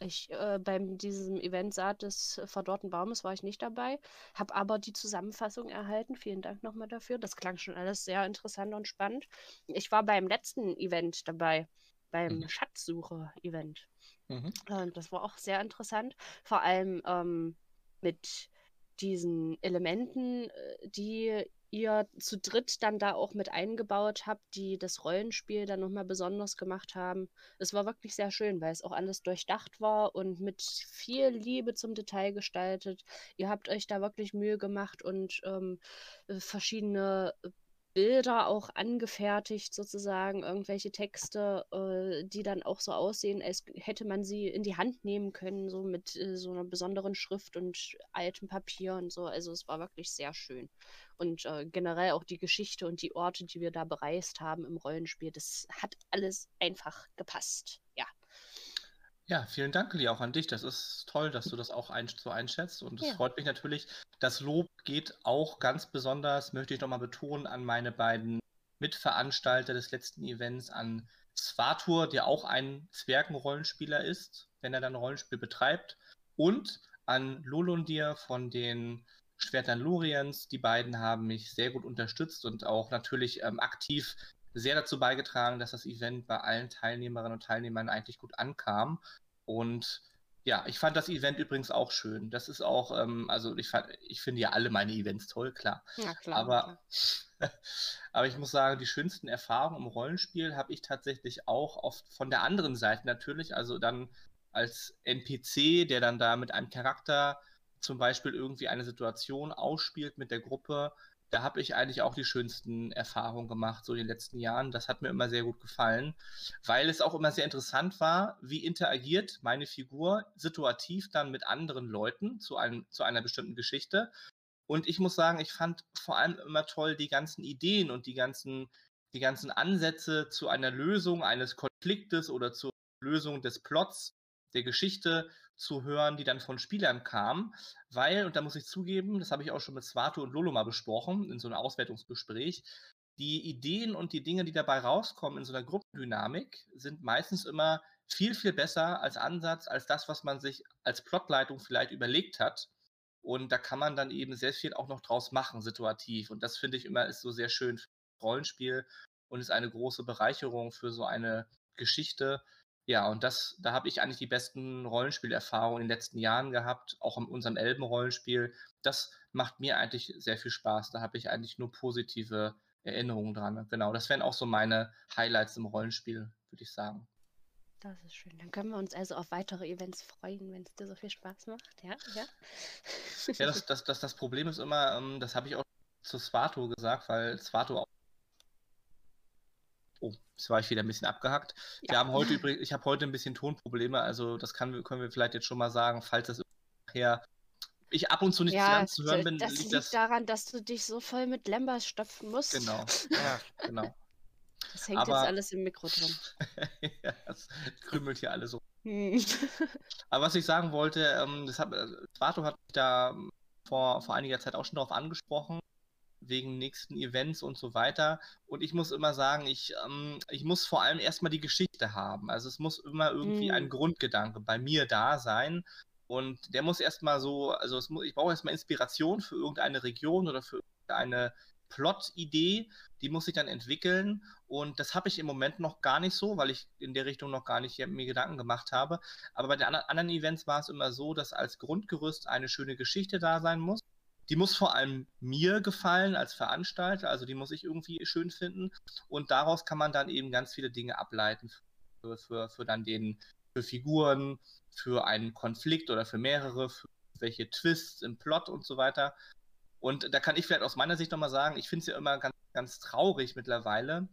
Ich, äh, beim diesem Event Saat des verdorrten Baumes war ich nicht dabei, habe aber die Zusammenfassung erhalten. Vielen Dank nochmal dafür. Das klang schon alles sehr interessant und spannend. Ich war beim letzten Event dabei, beim
Mhm.
Schatzsuche-Event.
Mhm.
Und das war auch sehr interessant. Vor allem ähm, mit diesen Elementen, äh, die ihr zu dritt dann da auch mit eingebaut habt, die das Rollenspiel dann nochmal besonders gemacht haben. Es war wirklich sehr schön, weil es auch alles durchdacht war und mit viel Liebe zum Detail gestaltet. Ihr habt euch da wirklich Mühe gemacht und ähm, äh, verschiedene Bilder auch angefertigt, sozusagen, irgendwelche Texte, äh, die dann auch so aussehen, als hätte man sie in die Hand nehmen können, so mit äh, so einer besonderen Schrift und altem Papier und so. Also es war wirklich sehr schön. Und äh, generell auch die Geschichte und die Orte, die wir da bereist haben im Rollenspiel, das hat alles einfach gepasst. Ja.
Ja, vielen Dank, Lee, auch an dich. Das ist toll, dass du das auch ein, so einschätzt. Und es
Ja.
freut mich natürlich. Das Lob geht auch ganz besonders, möchte ich nochmal betonen, an meine beiden Mitveranstalter des letzten Events, an Svatur, der auch ein Zwergenrollenspieler ist, wenn er dann Rollenspiel betreibt, und an Lolundir von den Schwertern Loriens. Die beiden haben mich sehr gut unterstützt und auch natürlich ähm, aktiv sehr dazu beigetragen, dass das Event bei allen Teilnehmerinnen und Teilnehmern eigentlich gut ankam. Und ja, ich fand das Event übrigens auch schön. Das ist auch, ähm, also ich, fand, ich finde ja alle meine Events toll, klar.
Ja, klar.
Aber, aber ich muss sagen, die schönsten Erfahrungen im Rollenspiel habe ich tatsächlich auch oft von der anderen Seite natürlich, also dann als NPC, der dann da mit einem Charakter zum Beispiel irgendwie eine Situation ausspielt mit der Gruppe, da habe ich eigentlich auch die schönsten Erfahrungen gemacht, so in den letzten Jahren. Das hat mir immer sehr gut gefallen, weil es auch immer sehr interessant war, wie interagiert meine Figur situativ dann mit anderen Leuten zu, einem, zu einer bestimmten Geschichte. Und ich muss sagen, ich fand vor allem immer toll die ganzen Ideen und die ganzen, die ganzen Ansätze zu einer Lösung eines Konfliktes oder zur Lösung des Plots der Geschichte zu hören, die dann von Spielern kam, weil, und da muss ich zugeben, das habe ich auch schon mit Svato und Lolo mal besprochen, in so einem Auswertungsgespräch, die Ideen und die Dinge, die dabei rauskommen in so einer Gruppendynamik, sind meistens immer viel, viel besser als Ansatz, als das, was man sich als Plotleitung vielleicht überlegt hat. Und da kann man dann eben sehr viel auch noch draus machen, situativ. Und das finde ich immer ist so sehr schön für Rollenspiel und ist eine große Bereicherung für so eine Geschichte. Ja, und das, da habe ich eigentlich die besten Rollenspielerfahrungen in den letzten Jahren gehabt, auch in unserem Elben-Rollenspiel. Das macht mir eigentlich sehr viel Spaß. Da habe ich eigentlich nur positive Erinnerungen dran. Genau, das wären auch so meine Highlights im Rollenspiel, würde ich sagen.
Das ist schön. Dann können wir uns also auf weitere Events freuen, wenn es dir so viel Spaß macht. Ja, ja.
Ja, das, das, das, das Problem ist immer, ähm, das habe ich auch zu Svato gesagt, weil Svato auch. Oh, jetzt war ich wieder ein bisschen abgehackt. Wir
Ja.
haben heute übrigens, ich habe heute ein bisschen Tonprobleme, also das kann, können wir vielleicht jetzt schon mal sagen, falls das nachher ich ab und zu nicht
Ja,
ganz zu hören bin,
das
liegt
liegt
das.
daran, dass du dich so voll mit Lembas stopfen musst.
Genau,
Ja,
genau.
Das hängt
Aber-
jetzt alles im Mikro drin.
ja, das krümelt hier alles so.
Hm.
Aber was ich sagen wollte, ähm, das hat, äh, Svato hat mich da vor, vor einiger Zeit auch schon darauf angesprochen, wegen nächsten Events und so weiter. Und ich muss immer sagen, ich, ähm, ich muss vor allem erstmal die Geschichte haben. Also es muss immer irgendwie
Mm.
ein Grundgedanke bei mir da sein. Und der muss erstmal so, also muss, ich brauche erstmal Inspiration für irgendeine Region oder für irgendeine Plot-Idee, die muss ich dann entwickeln. Und das habe ich im Moment noch gar nicht so, weil ich in der Richtung noch gar nicht mir Gedanken gemacht habe. Aber bei den anderen Events war es immer so, dass als Grundgerüst eine schöne Geschichte da sein muss. Die muss vor allem mir gefallen als Veranstalter, also die muss ich irgendwie schön finden. Und daraus kann man dann eben ganz viele Dinge ableiten für, für, für dann den, für Figuren, für einen Konflikt oder für mehrere, für welche Twists im Plot und so weiter. Und da kann ich vielleicht aus meiner Sicht nochmal sagen, ich finde es ja immer ganz, ganz traurig mittlerweile.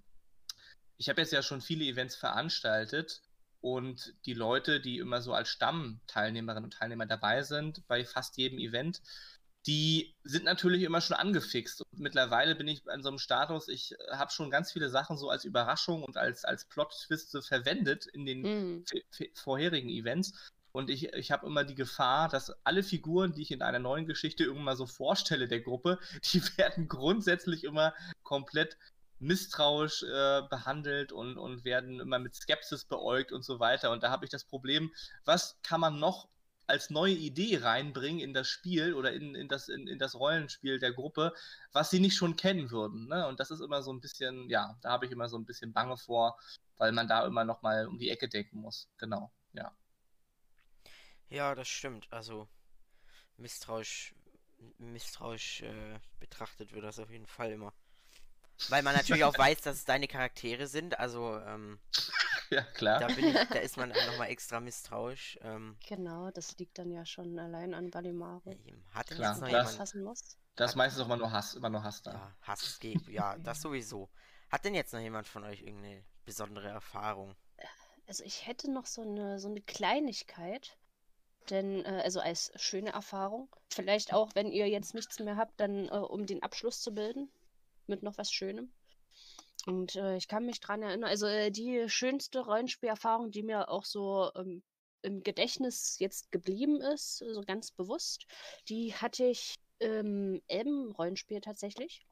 Ich habe jetzt ja schon viele Events veranstaltet und die Leute, die immer so als Stammteilnehmerinnen und Teilnehmer dabei sind bei fast jedem Event, die sind natürlich immer schon angefixt. Und mittlerweile bin ich an so einem Status, ich habe schon ganz viele Sachen so als Überraschung und als, als Plot-Twist verwendet in den v- vorherigen Events. Und ich, ich habe immer die Gefahr, dass alle Figuren, die ich in einer neuen Geschichte irgendwann so vorstelle der Gruppe, die werden grundsätzlich immer komplett misstrauisch äh, behandelt und, und werden immer mit Skepsis beäugt und so weiter. Und da habe ich das Problem, was kann man noch als neue Idee reinbringen in das Spiel oder in, in, das, in, in das Rollenspiel der Gruppe, was sie nicht schon kennen würden. Ne? Und das ist immer so ein bisschen, ja, da habe ich immer so ein bisschen Bange vor, weil man da immer noch mal um die Ecke denken muss. Genau, ja.
Ja, das stimmt. Also misstrauisch, misstrauisch äh, betrachtet wird das auf jeden Fall immer. Weil man natürlich auch weiß, dass es deine Charaktere sind. Also ähm,
ja, klar.
Da, ich, da ist man nochmal extra misstrauisch. Ähm,
genau, das liegt dann ja schon allein an Valimaro.
Hat klar, jetzt noch das,
hassen muss? Das ist meistens auch immer nur Hass, immer nur Hass da.
Ja, Hass gegen, ja, das sowieso. Hat denn jetzt noch jemand von euch irgendeine besondere Erfahrung?
Also ich hätte noch so eine, so eine Kleinigkeit, denn, äh, also als schöne Erfahrung. Vielleicht auch, wenn ihr jetzt nichts mehr habt, dann äh, um den Abschluss zu bilden, mit noch was Schönem. Und äh, ich kann mich dran erinnern, also äh, die schönste Rollenspielerfahrung, die mir auch so ähm, im Gedächtnis jetzt geblieben ist, so ganz bewusst, die hatte ich im Elben-Rollenspiel tatsächlich.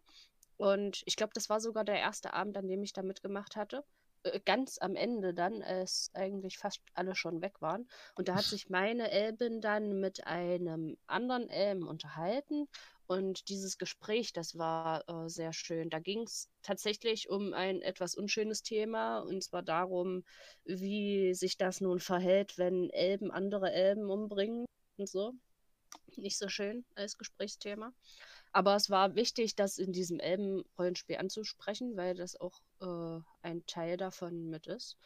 Und ich glaube, das war sogar der erste Abend, an dem ich da mitgemacht hatte. Äh, ganz am Ende dann, als eigentlich fast alle schon weg waren. Und da hat sich meine Elbin dann mit einem anderen Elben unterhalten und dieses Gespräch, das war äh, sehr schön. Da ging es tatsächlich um ein etwas unschönes Thema, und zwar darum, wie sich das nun verhält, wenn Elben andere Elben umbringen und so. Nicht so schön als Gesprächsthema. Aber es war wichtig, das in diesem Elben-Rollenspiel anzusprechen, weil das auch äh, ein Teil davon mit ist.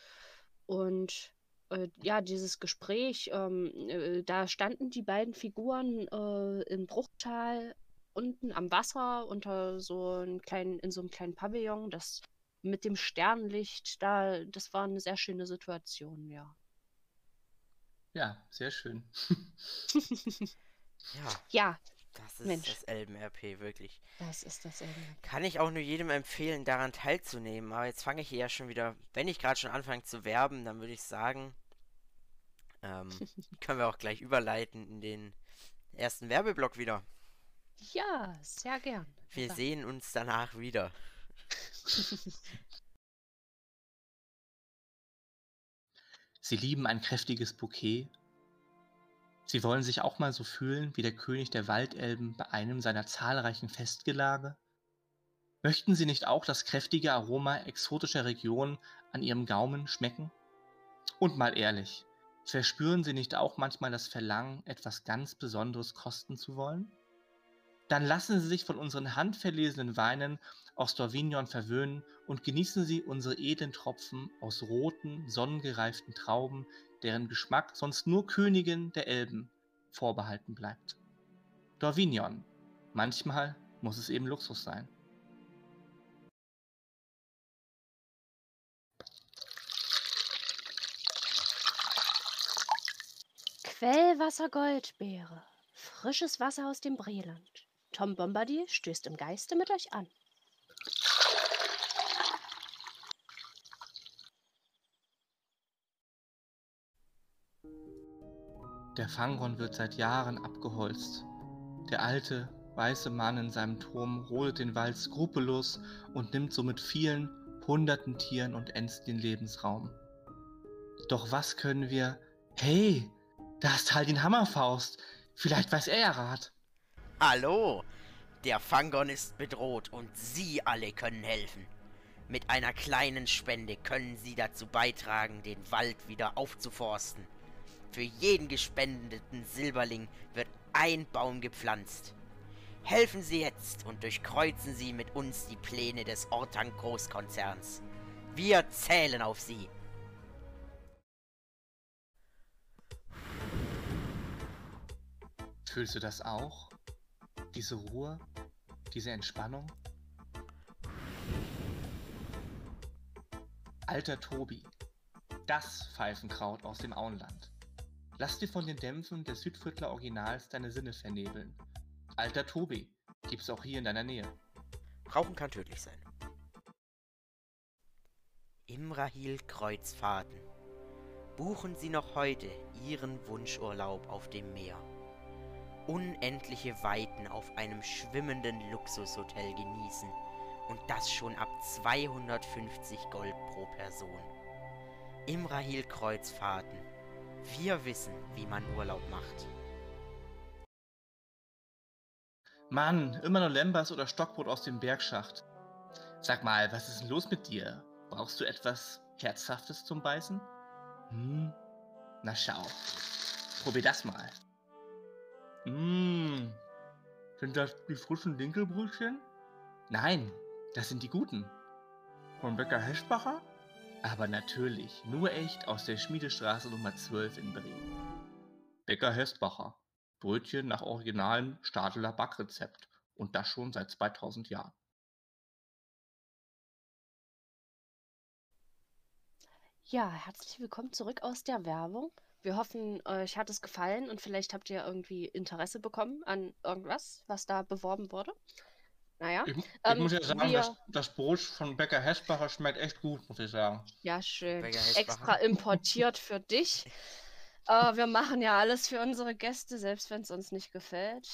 Und äh, ja, dieses Gespräch, ähm, äh, da standen die beiden Figuren äh, im Bruchtal unten am Wasser unter so einem kleinen, in so einem kleinen Pavillon, das mit dem Sternlicht, da, das war eine sehr schöne Situation, ja.
Ja, sehr schön.
ja.
Ja.
Das ist Mensch. das Elben-RP, wirklich.
Das ist das Elben-RP.
Kann ich auch nur jedem empfehlen, daran teilzunehmen. Aber jetzt fange ich hier ja schon wieder, wenn ich gerade schon anfange zu werben, dann würde ich sagen, ähm, können wir auch gleich überleiten in den ersten Werbeblock wieder.
Ja, sehr gern.
Wir ja. sehen uns danach wieder.
Sie lieben ein kräftiges Bouquet. Sie wollen sich auch mal so fühlen wie der König der Waldelben bei einem seiner zahlreichen Festgelage. Möchten Sie nicht auch das kräftige Aroma exotischer Regionen an Ihrem Gaumen schmecken? Und mal ehrlich, verspüren Sie nicht auch manchmal das Verlangen, etwas ganz Besonderes kosten zu wollen? Dann lassen Sie sich von unseren handverlesenen Weinen aus Dorvignon verwöhnen und genießen Sie unsere edlen Tropfen aus roten, sonnengereiften Trauben, deren Geschmack sonst nur Königin der Elben vorbehalten bleibt. Dorvignon. Manchmal muss es eben Luxus sein.
Quellwasser Goldbeere. Frisches Wasser aus dem Breland. Tom Bombardier stößt im Geiste mit euch an.
Der Fangron wird seit Jahren abgeholzt. Der alte, weiße Mann in seinem Turm rodet den Wald skrupellos und nimmt somit vielen, hunderten Tieren und Ents den Lebensraum. Doch was können wir... Hey, da ist Haldin Hammerfaust. Vielleicht weiß er ja Rat.
Hallo, der Fangon ist bedroht und Sie alle können helfen. Mit einer kleinen Spende können Sie dazu beitragen, den Wald wieder aufzuforsten. Für jeden gespendeten Silberling wird ein Baum gepflanzt. Helfen Sie jetzt und durchkreuzen Sie mit uns die Pläne des Ortang Großkonzerns. Wir zählen auf Sie.
Fühlst du das auch? Diese Ruhe, diese Entspannung. Alter Tobi, das Pfeifenkraut aus dem Auenland. Lass dir von den Dämpfen des Südviertler Originals deine Sinne vernebeln. Alter Tobi, gibt's auch hier in deiner Nähe.
Rauchen kann tödlich sein. Imrahil Kreuzfahrten. Buchen Sie noch heute Ihren Wunschurlaub auf dem Meer. Unendliche Weiten auf einem schwimmenden Luxushotel genießen und das schon ab 250 Gold pro Person. Imrahil Kreuzfahrten. Wir wissen, wie man Urlaub macht.
Mann, immer nur Lembas oder Stockbrot aus dem Bergschacht. Sag mal, was ist denn los mit dir? Brauchst du etwas Herzhaftes zum Beißen? Hm? Na schau. Probier das mal. Mmh. Sind das die frischen Dinkelbrötchen? Nein, das sind die guten. Von Bäcker Heschbacher? Aber natürlich, nur echt aus der Schmiedestraße Nummer 12 in Bremen. Bäcker Hessbacher. Brötchen nach originalem Stadeler Backrezept. Und das schon seit 2000 Jahren.
Ja, herzlich willkommen zurück aus der Werbung. Wir hoffen, euch hat es gefallen und vielleicht habt ihr irgendwie Interesse bekommen an irgendwas, was da beworben wurde. Naja,
Ich, ich
Ähm,
muss ja sagen,
wir-
das, das Brot von Bäcker Hessbacher schmeckt echt gut, muss ich sagen.
ja, schön. Extra importiert für dich. Äh, wir machen ja alles für unsere Gäste, selbst wenn es uns nicht gefällt.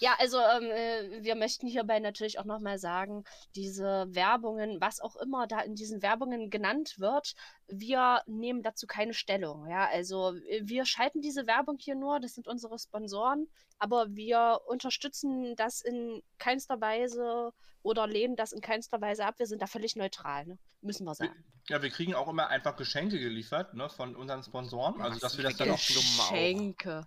Ja, also ähm, äh, wir möchten hierbei natürlich auch nochmal sagen, diese Werbungen, was auch immer da in diesen Werbungen genannt wird, wir nehmen dazu keine Stellung. Ja, also äh, wir schalten diese Werbung hier nur, das sind unsere Sponsoren, aber wir unterstützen das in keinster Weise oder lehnen das in keinster Weise ab. Wir sind da völlig neutral, ne? müssen wir sagen.
Ja, wir kriegen auch immer einfach Geschenke geliefert, ne, von unseren Sponsoren. Also, dass wir das dann auch.
Geschenke.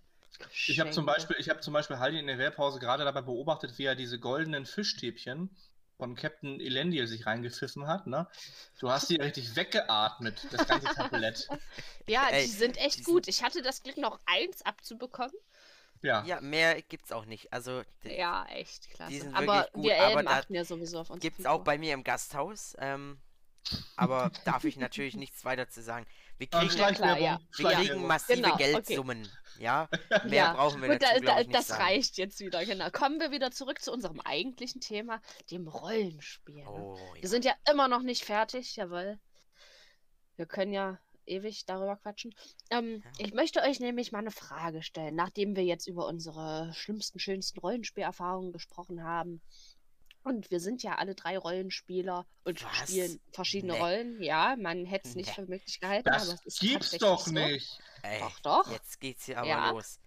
Ich habe zum. Beispiel, ich habe zum Beispiel Haldi in der Wehrpause gerade dabei beobachtet, wie er diese goldenen Fischstäbchen von Captain Elendil sich reingepfiffen hat, ne? Du hast die richtig weggeatmet, das ganze Tablett.
Ja,
Ey,
die sind echt
die
gut. Ich hatte das Glück, noch eins abzubekommen.
Ja.
Ja, mehr gibt's auch nicht. Also, d-
Ja, echt klasse.
Die sind
aber
wirklich gut,
wir
aber
Elben
da
achten ja sowieso auf uns.
gibt's auch bei mir im Gasthaus. Ähm, aber darf ich natürlich nichts weiter zu sagen. Wir kriegen,
Schleich- klar, ja.
wir kriegen massive
Genau, okay.
Geldsummen. Ja, mehr
ja.
brauchen wir
Gut,
dazu,
da, da,
ich, nicht
das
sagen.
reicht jetzt wieder, genau. Kommen wir wieder zurück zu unserem eigentlichen Thema, dem Rollenspiel. ne?
Oh,
Wir
ja.
sind ja immer noch nicht fertig, jawohl. Wir können ja ewig darüber quatschen. Ähm,
Ja.
Ich möchte euch nämlich mal eine Frage stellen, nachdem wir jetzt über unsere schlimmsten, schönsten Rollenspielerfahrungen gesprochen haben. Und wir sind ja alle drei Rollenspieler und
Was?
spielen verschiedene
Nee.
Rollen. Ja, man hätte es nicht
Nee.
für möglich gehalten, aber
Das
es ist
gibt's doch
so.
nicht.
Ey,
Doch, doch.
Jetzt geht's hier aber
Ja.
los.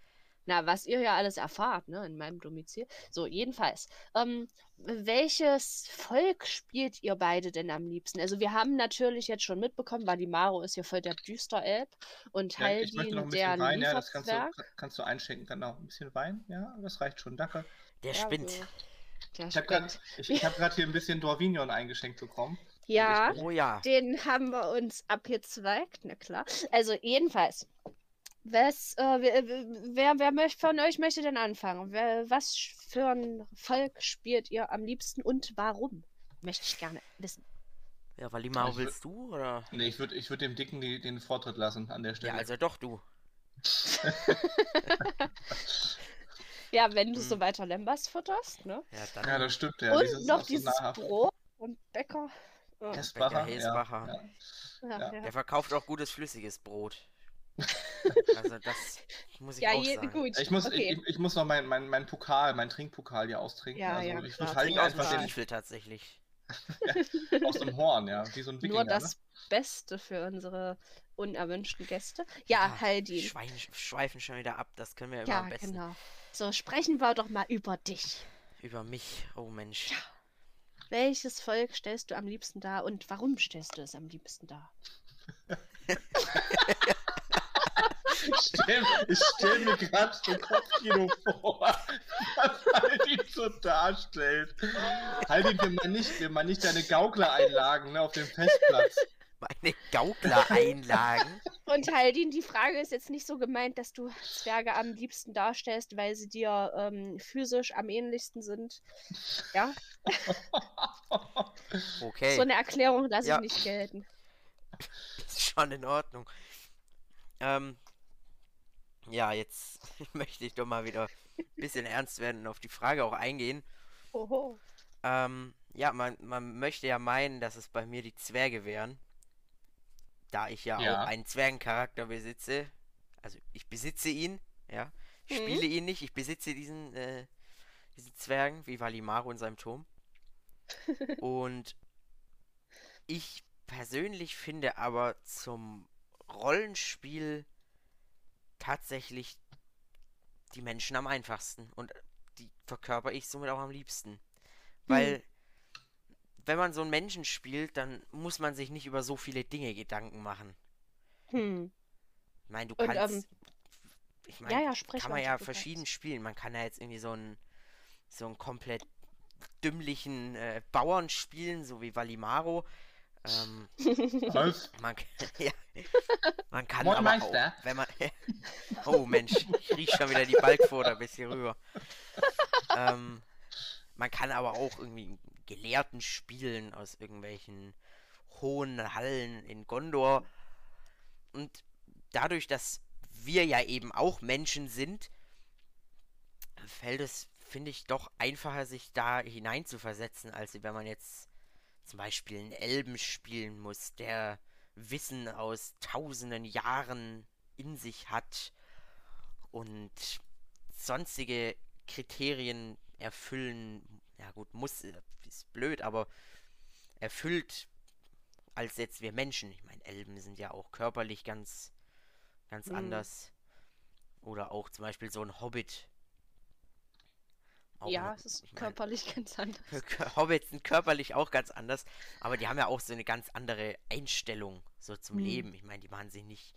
Na, was ihr ja alles erfahrt, ne, in meinem Domizil. So, jedenfalls. Ähm, welches Volk spielt ihr beide denn am liebsten? Also, wir haben natürlich jetzt schon mitbekommen, Valimaro ist hier voll der Düsterelb und
Ja, ich möchte noch
Haldin
ein
der
bisschen Wein, ja, das kannst du, kannst du einschenken, genau. Ein bisschen Wein, ja, das reicht schon, danke.
Der
Ja,
spinnt.
so. Der
Ich habe gerade hab hier ein bisschen Dorvignon eingeschenkt bekommen.
Ja,
Oh ja.
den haben wir uns abgezweigt, na klar. Also, jedenfalls. Was, äh, wer, wer, wer möcht, von euch möchte denn anfangen? Wer, was für ein Volk spielt ihr am liebsten und warum? Möchte ich gerne wissen.
Ja, Valimaro
Ich wür-
willst du oder?
Nee, ich würde ich würd dem Dicken die, den Vortritt lassen an der Stelle.
Ja, also doch du.
Ja, wenn du so
Hm.
weiter Lembas futterst, ne?
Ja, dann.
Ja, das stimmt, ja.
und
dieses
noch
so
dieses
nahrhaft.
Brot und Bäcker. Ja,
Hessbacher,
Hesbacher.
Ja, ja.
ja.
Der verkauft auch gutes flüssiges Brot. Also das muss ich
Ja,
auch
je,
sagen.
gut.
Ich muss,
okay.
ich, ich muss noch meinen mein, mein Pokal, meinen Trinkpokal hier austrinken.
Ja,
also
ja,
ich halt
dem
einfach den,
Stiefel tatsächlich.
aus dem Horn, ja, wie so ein Wikinger.
Nur das Beste für unsere unerwünschten Gäste. Ja, Haldin.
Schwein, schweifen schon wieder ab, das können wir immer
Ja,
am besten.
genau. So, sprechen wir doch mal über dich.
Über mich, oh Mensch.
Welches Volk stellst du am liebsten dar und warum stellst du es am liebsten dar?
Ich stell, ich stell mir gerade so ein Kopfkino vor, was Haldin so darstellt. Haldin, wir mal nicht, wir mal nicht deine Gaukler-Einlagen ne, auf dem Festplatz.
Meine Gaukler-Einlagen.
Und Haldin, die Frage ist jetzt nicht so gemeint, dass du Zwerge am liebsten darstellst, weil sie dir ähm, physisch am ähnlichsten sind. Ja,
Okay,
so eine Erklärung lasse
Ja.
ich nicht gelten.
ist schon in Ordnung. Ähm, ja, jetzt möchte ich doch mal wieder ein bisschen ernst werden und auf die Frage auch eingehen.
Oho.
Ähm, ja, man, man möchte ja meinen, dass es bei mir die Zwerge wären. da ich ja,
Ja.
auch einen Zwergencharakter besitze, also ich besitze ihn, ja, ich
Mhm.
spiele ihn nicht, ich besitze diesen, äh, diesen Zwergen, wie Valimaro in seinem Turm. Und ich persönlich finde aber zum Rollenspiel tatsächlich die Menschen am einfachsten und die verkörper ich somit auch am liebsten. Weil wenn man so einen Menschen spielt, dann muss man sich nicht über so viele Dinge Gedanken machen.
Hm.
Ich meine, du
Und,
kannst.
ähm,
ich meine,
Ja, ja, sprich
kann man ja verschieden
darfst.
spielen. Man kann ja jetzt irgendwie so einen so einen komplett dümmlichen äh, Bauern spielen, so wie Valimaro. Ähm,
Wolf,
man, ja, man kann aber auch, wenn man Oh Mensch, ich riech schon wieder die Balkfurter bis hier rüber. ähm, man kann aber auch irgendwie Gelehrten spielen aus irgendwelchen hohen Hallen in Gondor. Und dadurch, dass wir ja eben auch Menschen sind, fällt es, finde ich, doch einfacher, sich da hineinzuversetzen, als wenn man jetzt zum Beispiel einen Elben spielen muss, der Wissen aus tausenden Jahren in sich hat und sonstige Kriterien erfüllen. Ja gut, muss, ist blöd, aber erfüllt als jetzt wir Menschen. Ich meine, Elben sind ja auch körperlich ganz, ganz
Hm.
anders. Oder auch zum Beispiel so ein Hobbit. Auch
ja, es ist
ich mein,
körperlich ganz anders.
Hobbits sind körperlich auch ganz anders, aber die haben ja auch so eine ganz andere Einstellung so zum
Hm.
Leben. Ich meine, die machen sich nicht,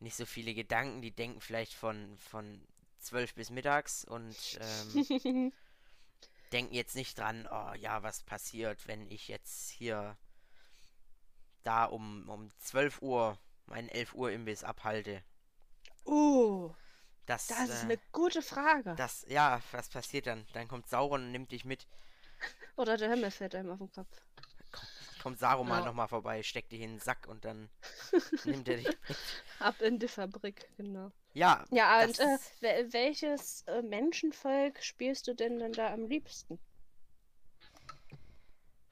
nicht so viele Gedanken, die denken vielleicht von, von 12 bis mittags und ähm, denken jetzt nicht dran, oh ja, was passiert, wenn ich jetzt hier da um, um 12 Uhr meinen 11 Uhr Imbiss abhalte.
uh,
Das,
das ist
äh,
eine gute Frage.
das, ja, was passiert dann? Dann kommt Sauron und nimmt dich mit.
Oder der Himmel fällt einem auf den Kopf.
Kommt Saruman
Ja.
nochmal vorbei, steckt dich in den Sack und dann nimmt er dich mit.
Ab in die Fabrik, genau.
Ja,
Ja, und äh, wel- welches äh, Menschenvolk spielst du denn dann da am liebsten?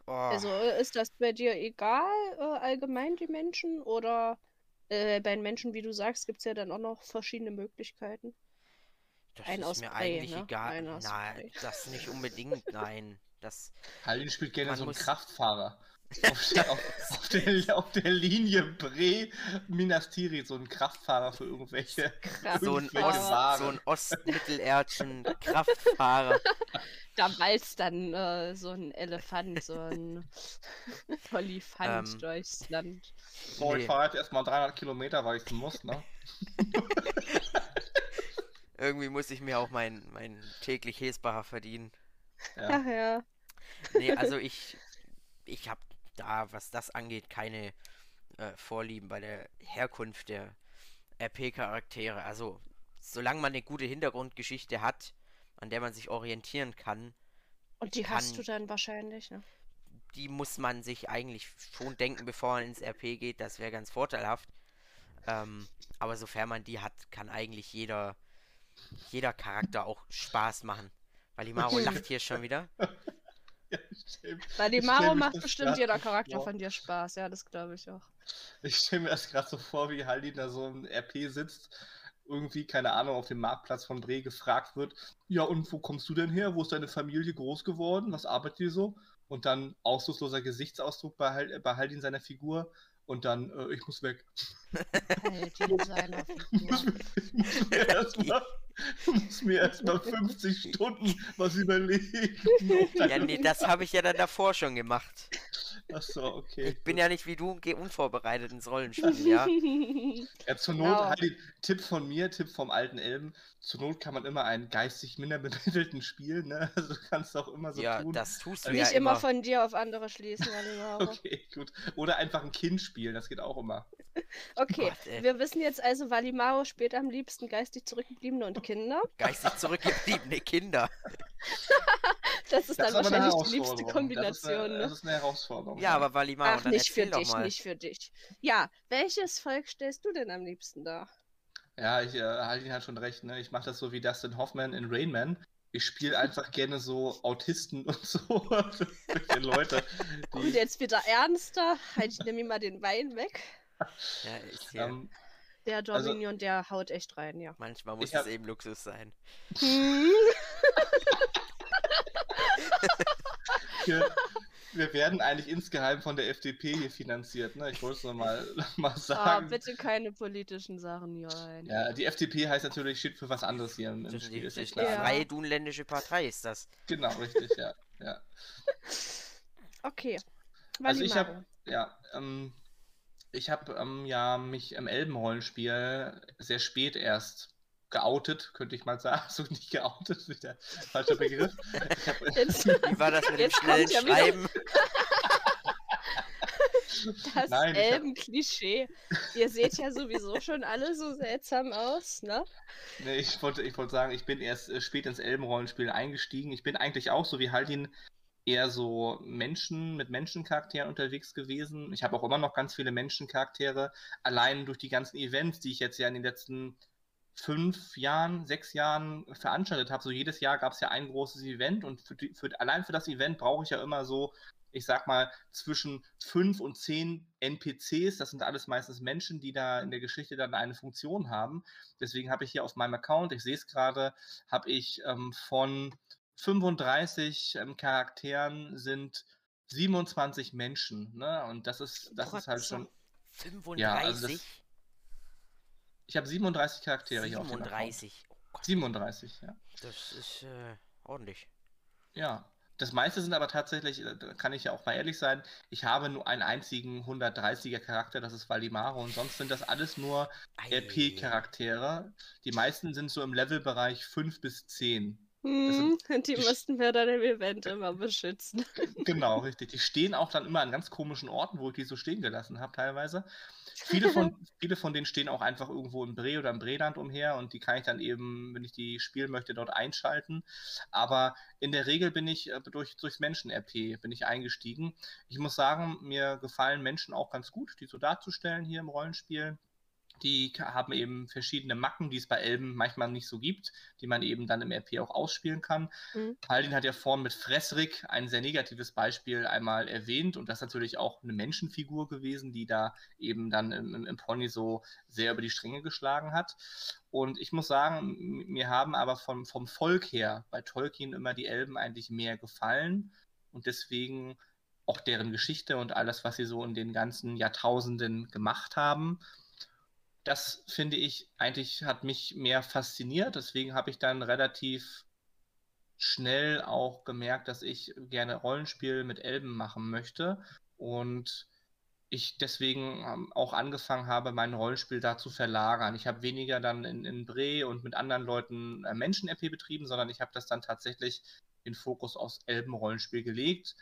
oh,
Also äh, ist das bei dir egal, äh, allgemein die Menschen? Oder äh, bei den Menschen, wie du sagst, gibt es ja dann auch noch verschiedene Möglichkeiten.
das
ein
ist
aus
mir
Prey,
eigentlich
ne?
egal. Nein, das nicht unbedingt, nein. Das,
Hallin spielt gerne so einen
muss-
Kraftfahrer. Auf der, auf, auf, der, auf der Linie Bre Minas Tirith, so ein Kraftfahrer für irgendwelche.
Krass.
so ein, Ost, so ein ostmittelerdschen Kraftfahrer.
Da walzt dann äh, so ein Elefant, so ein Olifant
Ähm,
durchs Land.
So, ich
Nee.
fahre jetzt erstmal 300 Kilometer, weil ich muss, ne?
Irgendwie muss ich mir auch mein, mein täglich Hesbacher verdienen.
Ja.
Ach ja.
Nee, also ich, ich habe da, was das angeht, keine äh, Vorlieben bei der Herkunft der RP-Charaktere. Also, solange man eine gute Hintergrundgeschichte hat, an der man sich orientieren kann,
Und die hast
Kann-
du dann wahrscheinlich, ne?
die muss man sich eigentlich schon denken, bevor man ins RP geht. Das wäre ganz vorteilhaft. Ähm, aber sofern man die hat, kann eigentlich jeder, jeder Charakter auch Spaß machen. Weil die Maro lacht hier schon wieder.
Ja, stimmt.
Bei
Ich
Maro macht bestimmt jeder Charakter
vor.
von dir Spaß. Ja, das glaube ich auch.
Ich stelle mir das gerade so vor, wie Hallin da so im RP sitzt, irgendwie, keine Ahnung, auf dem Marktplatz von Bre gefragt wird, ja, und wo kommst du denn her? Wo ist deine Familie groß geworden? Was arbeitet ihr so? Und dann ausdrucksloser Gesichtsausdruck bei, bei Haldin seiner Figur und dann, äh, ich muss weg. Ich muss mir, ich muss mir erstmal muss mir erstmal 50 Stunden was überlegen.
Ja, nee, das habe ich ja dann davor schon gemacht.
Achso, okay.
Ich bin ja nicht wie du und gehe unvorbereitet ins Rollenspiel, ja.
Ja, zur Not,
Genau.
Heidi, Tipp von mir, Tipp vom alten Elben, zur Not kann man immer einen geistig minder bemittelten spielen, ne? Also du kannst auch immer so
Ja,
tun.
das tust du
Also
ja
Nicht immer von dir auf andere schließen.
Okay, gut. Oder einfach ein Kind spielen, das geht auch immer.
Okay,
Gott,
wir wissen jetzt also, Valimaro spielt am liebsten geistig Zurückgebliebene und Kinder.
Geistig zurückgebliebene Kinder.
Das ist dann
aber eine
wahrscheinlich die liebste. Kombination.
Das ist, eine,
ne?
das ist eine Herausforderung.
Ja, aber Valimar,
Ach,
dann
nicht für dich,
mal.
nicht für dich. Ja, welches Volk stellst du denn am liebsten dar?
Ja, ich, äh, Haldin hat schon recht, ne? Ich mache das so wie Dustin Hoffman in Rain Man. Ich spiele einfach gerne so Autisten und so. Solche Leute.
Und
Die,
jetzt wieder ernster. Halt, ich nehme mal den Wein weg.
Ja, ist ja.
Ähm,
Der
Also-
Dominion, der haut echt rein, ja.
Manchmal muss
ich hab-
es eben Luxus sein.
wir, wir werden eigentlich insgeheim von der FDP hier finanziert, ne? Ich wollte es nur mal, mal
Ah,
sagen.
bitte keine politischen Sachen hier rein.
ja, die FDP heißt natürlich steht für was anderes hier im, im Spiel,
die,
ist
ist
klar.
die
Ja.
Freie Dunländische Partei ist das.
Genau, richtig, ja. ja.
Okay.
Also ich habe, ja, ähm, ich habe ähm, ja mich im Elbenrollenspiel sehr spät erst geoutet, könnte ich mal sagen. So nicht geoutet, ist der falsche Begriff.
Jetzt,
Wie war das mit dem schnellen
ja
Schreiben?
das
Nein,
Elben-Klischee. Ihr seht ja sowieso schon alle so seltsam aus, ne?
Nee, ich wollte, ich wollte sagen, ich bin erst äh, spät ins Elbenrollenspiel eingestiegen. Ich bin eigentlich auch, so wie Haldin, eher so Menschen mit Menschencharakteren unterwegs gewesen. Ich habe auch immer noch ganz viele Menschencharaktere, allein durch die ganzen Events, die ich jetzt ja in den letzten fünf Jahren, sechs Jahren veranstaltet habe. So jedes Jahr gab es ja ein großes Event und für die, für, allein für das Event brauche ich ja immer so, ich sag mal, zwischen fünf und zehn NPCs. Das sind alles meistens Menschen, die da in der Geschichte dann eine Funktion haben. Deswegen habe ich hier auf meinem Account, ich sehe es gerade, habe ich ähm, von 35 ähm, Charakteren sind 27 Menschen. Ne? Und das ist, das ist halt schon.
35?
Ja, also das- Ich habe 37 Charaktere hier auf dem Account.
37. Oh Gott,
37, ja.
das ist äh, ordentlich.
Ja. Das meiste sind aber tatsächlich, äh, da kann ich ja auch mal ehrlich sein, ich habe nur einen einzigen 130er Charakter, das ist Valimaro, und sonst sind das alles nur RP-Charaktere. Die meisten sind so im Levelbereich 5 bis 10.
Hm, und die
die-
mussten wir dann im Event immer beschützen.
Genau, richtig. Die stehen auch dann immer an ganz komischen Orten, wo ich die so stehen gelassen habe, teilweise. Viele von, viele von denen stehen auch einfach irgendwo im Bre oder im Breland umher und die kann ich dann eben, wenn ich die spielen möchte, dort einschalten. Aber in der Regel bin ich äh, durch, durchs Menschen-RP bin ich eingestiegen. Ich muss sagen, mir gefallen Menschen auch ganz gut, die so darzustellen hier im Rollenspiel. Die haben eben verschiedene Macken, die es bei Elben manchmal nicht so gibt, die man eben dann im RP auch ausspielen kann.
Mhm.
Haldin hat ja vorhin mit Fressrick ein sehr negatives Beispiel einmal erwähnt und das ist natürlich auch eine Menschenfigur gewesen, die da eben dann im, im, Pony so sehr über die Stränge geschlagen hat. Und ich muss sagen, mir haben aber vom, vom Volk her bei Tolkien immer die Elben eigentlich mehr gefallen und deswegen auch deren Geschichte und alles, was sie so in den ganzen Jahrtausenden gemacht haben. Das finde ich eigentlich hat mich mehr fasziniert. Deswegen habe ich dann relativ schnell auch gemerkt, dass ich gerne Rollenspiel mit Elben machen möchte und ich deswegen ähm, auch angefangen habe, mein Rollenspiel da zu verlagern. Ich habe weniger dann in, in Bre und mit anderen Leuten äh, Menschen-RP betrieben, sondern ich habe das dann tatsächlich den Fokus aufs Elben-Rollenspiel gelegt.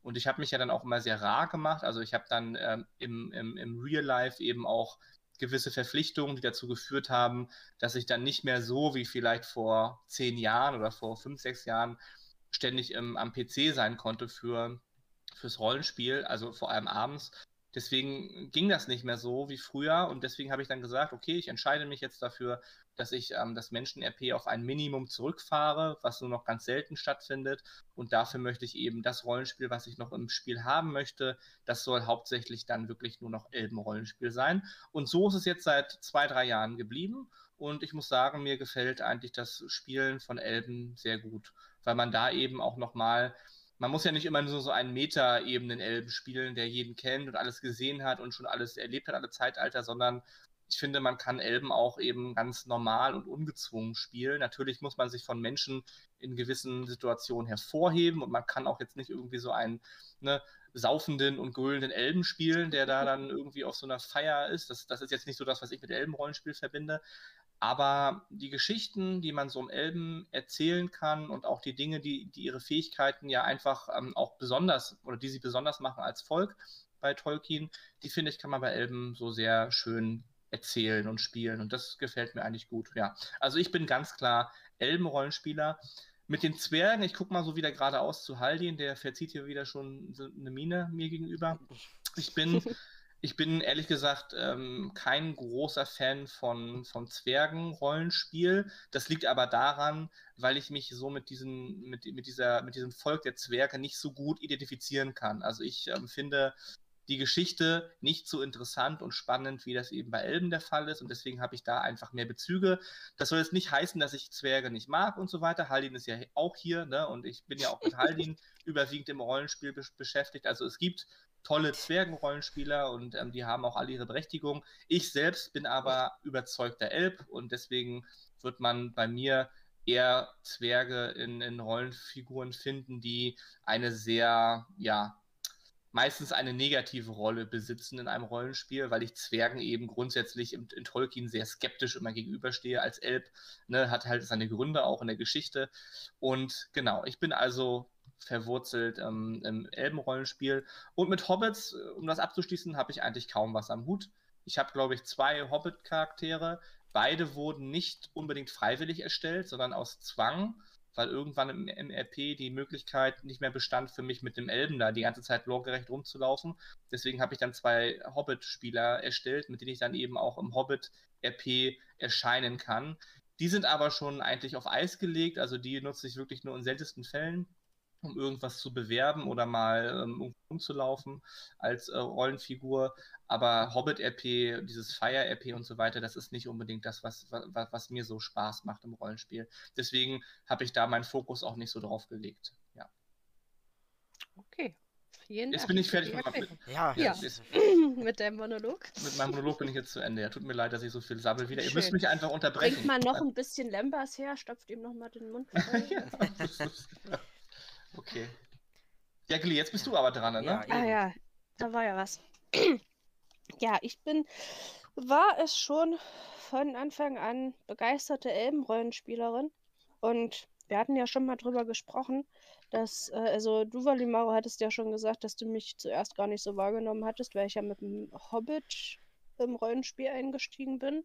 Und ich habe mich ja dann auch immer sehr rar gemacht. Also ich habe dann ähm, im, im, im Real Life eben auch gewisse Verpflichtungen, die dazu geführt haben, dass ich dann nicht mehr so wie vielleicht vor zehn Jahren oder vor fünf, sechs Jahren ständig im, am PC sein konnte für, fürs Rollenspiel, also vor allem abends. Deswegen ging das nicht mehr so wie früher und deswegen habe ich dann gesagt, okay, ich entscheide mich jetzt dafür, dass ich ähm, das Menschen-RP auf ein Minimum zurückfahre, was nur noch ganz selten stattfindet. Und dafür möchte ich eben das Rollenspiel, was ich noch im Spiel haben möchte, das soll hauptsächlich dann wirklich nur noch Elben-Rollenspiel sein. Und so ist es jetzt seit zwei, drei Jahren geblieben. Und ich muss sagen, mir gefällt eigentlich das Spielen von Elben sehr gut, weil man da eben auch nochmal, man muss ja nicht immer nur so einen Meta-Ebenen-Elben spielen, der jeden kennt und alles gesehen hat und schon alles erlebt hat, alle Zeitalter, sondern ich finde, man kann Elben auch eben ganz normal und ungezwungen spielen. Natürlich muss man sich von Menschen in gewissen Situationen hervorheben und man kann auch jetzt nicht irgendwie so einen ne, saufenden und grölenden Elben spielen, der da dann irgendwie auf so einer Feier ist. Das, das ist jetzt nicht so das, was ich mit Elbenrollenspiel verbinde. Aber die Geschichten, die man so im Elben erzählen kann und auch die Dinge, die, die ihre Fähigkeiten ja einfach ähm, auch besonders oder die sie besonders machen als Volk bei Tolkien, die finde ich, kann man bei Elben so sehr schön erzählen und spielen. Und das gefällt mir eigentlich gut. Ja, also ich bin ganz klar Elben-Rollenspieler. Mit den Zwergen, ich gucke mal so wieder geradeaus zu Haldin, der verzieht hier wieder schon eine Mine mir gegenüber. Ich bin, ich bin ehrlich gesagt ähm, kein großer Fan von, von Zwergen-Rollenspiel. Das liegt aber daran, weil ich mich so mit, diesen, mit, mit, dieser, mit diesem Volk der Zwerge nicht so gut identifizieren kann. Also ich ähm, finde, die Geschichte nicht so interessant und spannend, wie das eben bei Elben der Fall ist. Und deswegen habe ich da einfach mehr Bezüge. Das soll jetzt nicht heißen, dass ich Zwerge nicht mag und so weiter. Haldin ist ja auch hier, ne? Und ich bin ja auch mit Haldin überwiegend im Rollenspiel be beschäftigt. Also es gibt tolle Zwergenrollenspieler und ähm, die haben auch alle ihre Berechtigung. Ich selbst bin aber überzeugter Elb und deswegen wird man bei mir eher Zwerge in, in Rollenfiguren finden, die eine sehr, ja, meistens eine negative Rolle besitzen in einem Rollenspiel, weil ich Zwergen eben grundsätzlich in, in Tolkien sehr skeptisch immer gegenüberstehe als Elb. Ne, hat halt seine Gründe auch in der Geschichte. Und genau, ich bin also verwurzelt ähm, im Elbenrollenspiel. Und mit Hobbits, äh, um das abzuschließen, habe ich eigentlich kaum was am Hut. Ich habe, glaube ich, zwei Hobbit-Charaktere. Beide wurden nicht unbedingt freiwillig erstellt, sondern aus Zwang, weil irgendwann im, im RP die Möglichkeit nicht mehr bestand für mich mit dem Elben da die ganze Zeit lorgerecht rumzulaufen. Deswegen habe ich dann zwei Hobbit-Spieler erstellt, mit denen ich dann eben auch im Hobbit-RP erscheinen kann. Die sind aber schon eigentlich auf Eis gelegt, also die nutze ich wirklich nur in seltensten Fällen um irgendwas zu bewerben oder mal ähm, umzulaufen als äh, Rollenfigur. Aber Hobbit-RP, dieses Fire-RP und so weiter, das ist nicht unbedingt das, was, was, was mir so Spaß macht im Rollenspiel. Deswegen habe ich da meinen Fokus auch nicht so drauf gelegt. Ja.
Okay. Vielen
jetzt bin ich fertig mit,
ja,
ja. mit deinem Monolog.
Mit meinem Monolog bin ich jetzt zu Ende. Ja, tut mir leid, dass ich so viel sabbel wieder. Schön. Ihr müsst mich einfach unterbrechen.
Bringt mal noch ein bisschen Lembas her, stopft ihm noch mal den Mund. ja,
Okay. Ja, Gilly, jetzt bist du aber dran, ne?
Ja, ah ja, da war ja was. ja, ich bin, war es schon von Anfang an begeisterte Elbenrollenspielerin. Und wir hatten ja schon mal drüber gesprochen, dass, äh, also du, Valimaro, hattest ja schon gesagt, dass du mich zuerst gar nicht so wahrgenommen hattest, weil ich ja mit dem Hobbit im Rollenspiel eingestiegen bin.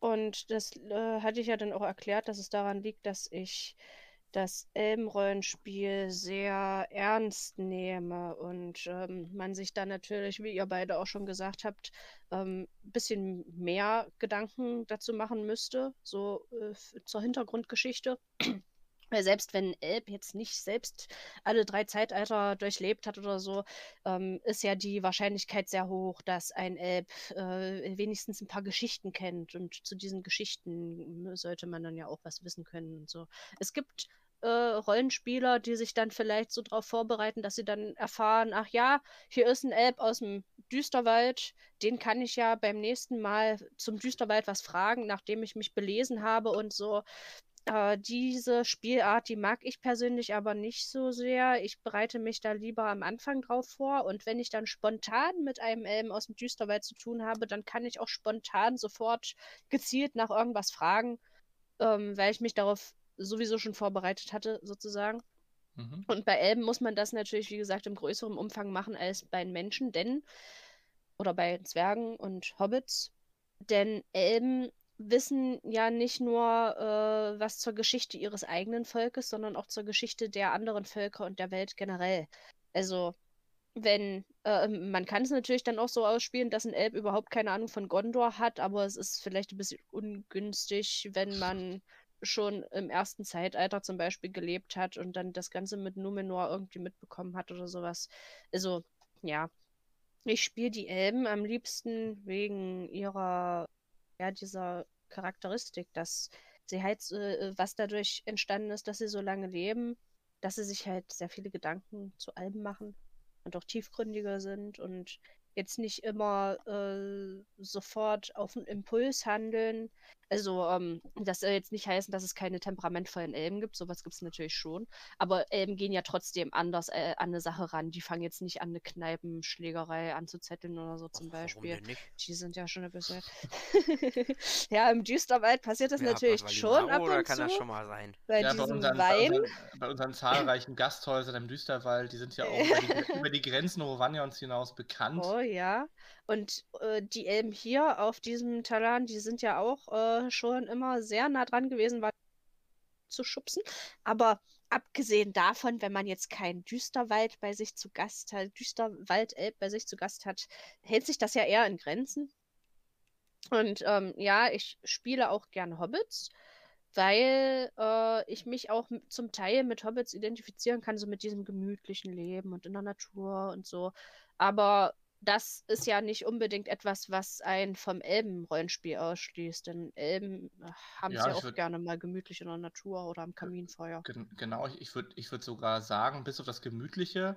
Und das äh, hatte ich ja dann auch erklärt, dass es daran liegt, dass ich das Elbenrollenspiel sehr ernst nehme und ähm, man sich dann natürlich, wie ihr beide auch schon gesagt habt, ein ähm, bisschen mehr Gedanken dazu machen müsste, so äh, zur Hintergrundgeschichte. Selbst wenn Elb jetzt nicht selbst alle drei Zeitalter durchlebt hat oder so, ähm, ist ja die Wahrscheinlichkeit sehr hoch, dass ein Elb äh, wenigstens ein paar Geschichten kennt. Und zu diesen Geschichten sollte man dann ja auch was wissen können und so. Es gibt äh, Rollenspieler, die sich dann vielleicht so darauf vorbereiten, dass sie dann erfahren, ach ja, hier ist ein Elb aus dem Düsterwald, den kann ich ja beim nächsten Mal zum Düsterwald was fragen, nachdem ich mich belesen habe und so. Äh, diese Spielart, die mag ich persönlich aber nicht so sehr. Ich bereite mich da lieber am Anfang drauf vor und wenn ich dann spontan mit einem Elben aus dem Düsterwald zu tun habe, dann kann ich auch spontan sofort gezielt nach irgendwas fragen, ähm, weil ich mich darauf sowieso schon vorbereitet hatte, sozusagen. Mhm. Und bei Elben muss man das natürlich, wie gesagt, im größeren Umfang machen als bei Menschen, denn, oder bei Zwergen und Hobbits, denn Elben wissen ja nicht nur äh, was zur Geschichte ihres eigenen Volkes, sondern auch zur Geschichte der anderen Völker und der Welt generell. Also, wenn, äh, man kann es natürlich dann auch so ausspielen, dass ein Elb überhaupt keine Ahnung von Gondor hat, aber es ist vielleicht ein bisschen ungünstig, wenn man schon im ersten Zeitalter zum Beispiel gelebt hat und dann das Ganze mit Numenor irgendwie mitbekommen hat oder sowas. Also, ja. Ich spiele die Elben am liebsten wegen ihrer, ja, dieser Charakteristik, dass sie halt, äh, was dadurch entstanden ist, dass sie so lange leben, dass sie sich halt sehr viele Gedanken zu Alben machen und auch tiefgründiger sind und jetzt nicht immer äh, sofort auf einen Impuls handeln. Also, ähm, das soll jetzt nicht heißen, dass es keine temperamentvollen Elben gibt. Sowas gibt es natürlich schon. Aber Elben gehen ja trotzdem anders äh, an eine Sache ran. Die fangen jetzt nicht an, eine Kneipenschlägerei anzuzetteln oder so zum Ach, Beispiel. Die sind ja schon ein bisschen. ja, im Düsterwald passiert das ja, natürlich schon ab und
kann
zu.
das schon mal sein.
Bei ja, diesem bei unseren, Wein. Bei unseren, bei unseren zahlreichen Gasthäusern im Düsterwald, die sind ja auch über die, über die Grenzen Rovanjons hinaus bekannt.
Oh ja. Und äh, die Elben hier auf diesem Talan, die sind ja auch äh, schon immer sehr nah dran gewesen, war zu schubsen. Aber abgesehen davon, wenn man jetzt keinen Düsterwald bei sich zu Gast hat, Düsterwaldelb bei sich zu Gast hat, hält sich das ja eher in Grenzen. Und ähm, ja, ich spiele auch gerne Hobbits. weil äh, ich mich auch zum Teil mit Hobbits identifizieren kann, so mit diesem gemütlichen Leben und in der Natur und so. Aber das ist ja nicht unbedingt etwas, was einen vom Elben-Rollenspiel ausschließt, denn Elben haben es
Ja,
ja
ich
auch
würd-
gerne mal gemütlich in der Natur oder am Kaminfeuer.
Gen genau, ich, ich würde ich würd sogar sagen, bis auf das Gemütliche,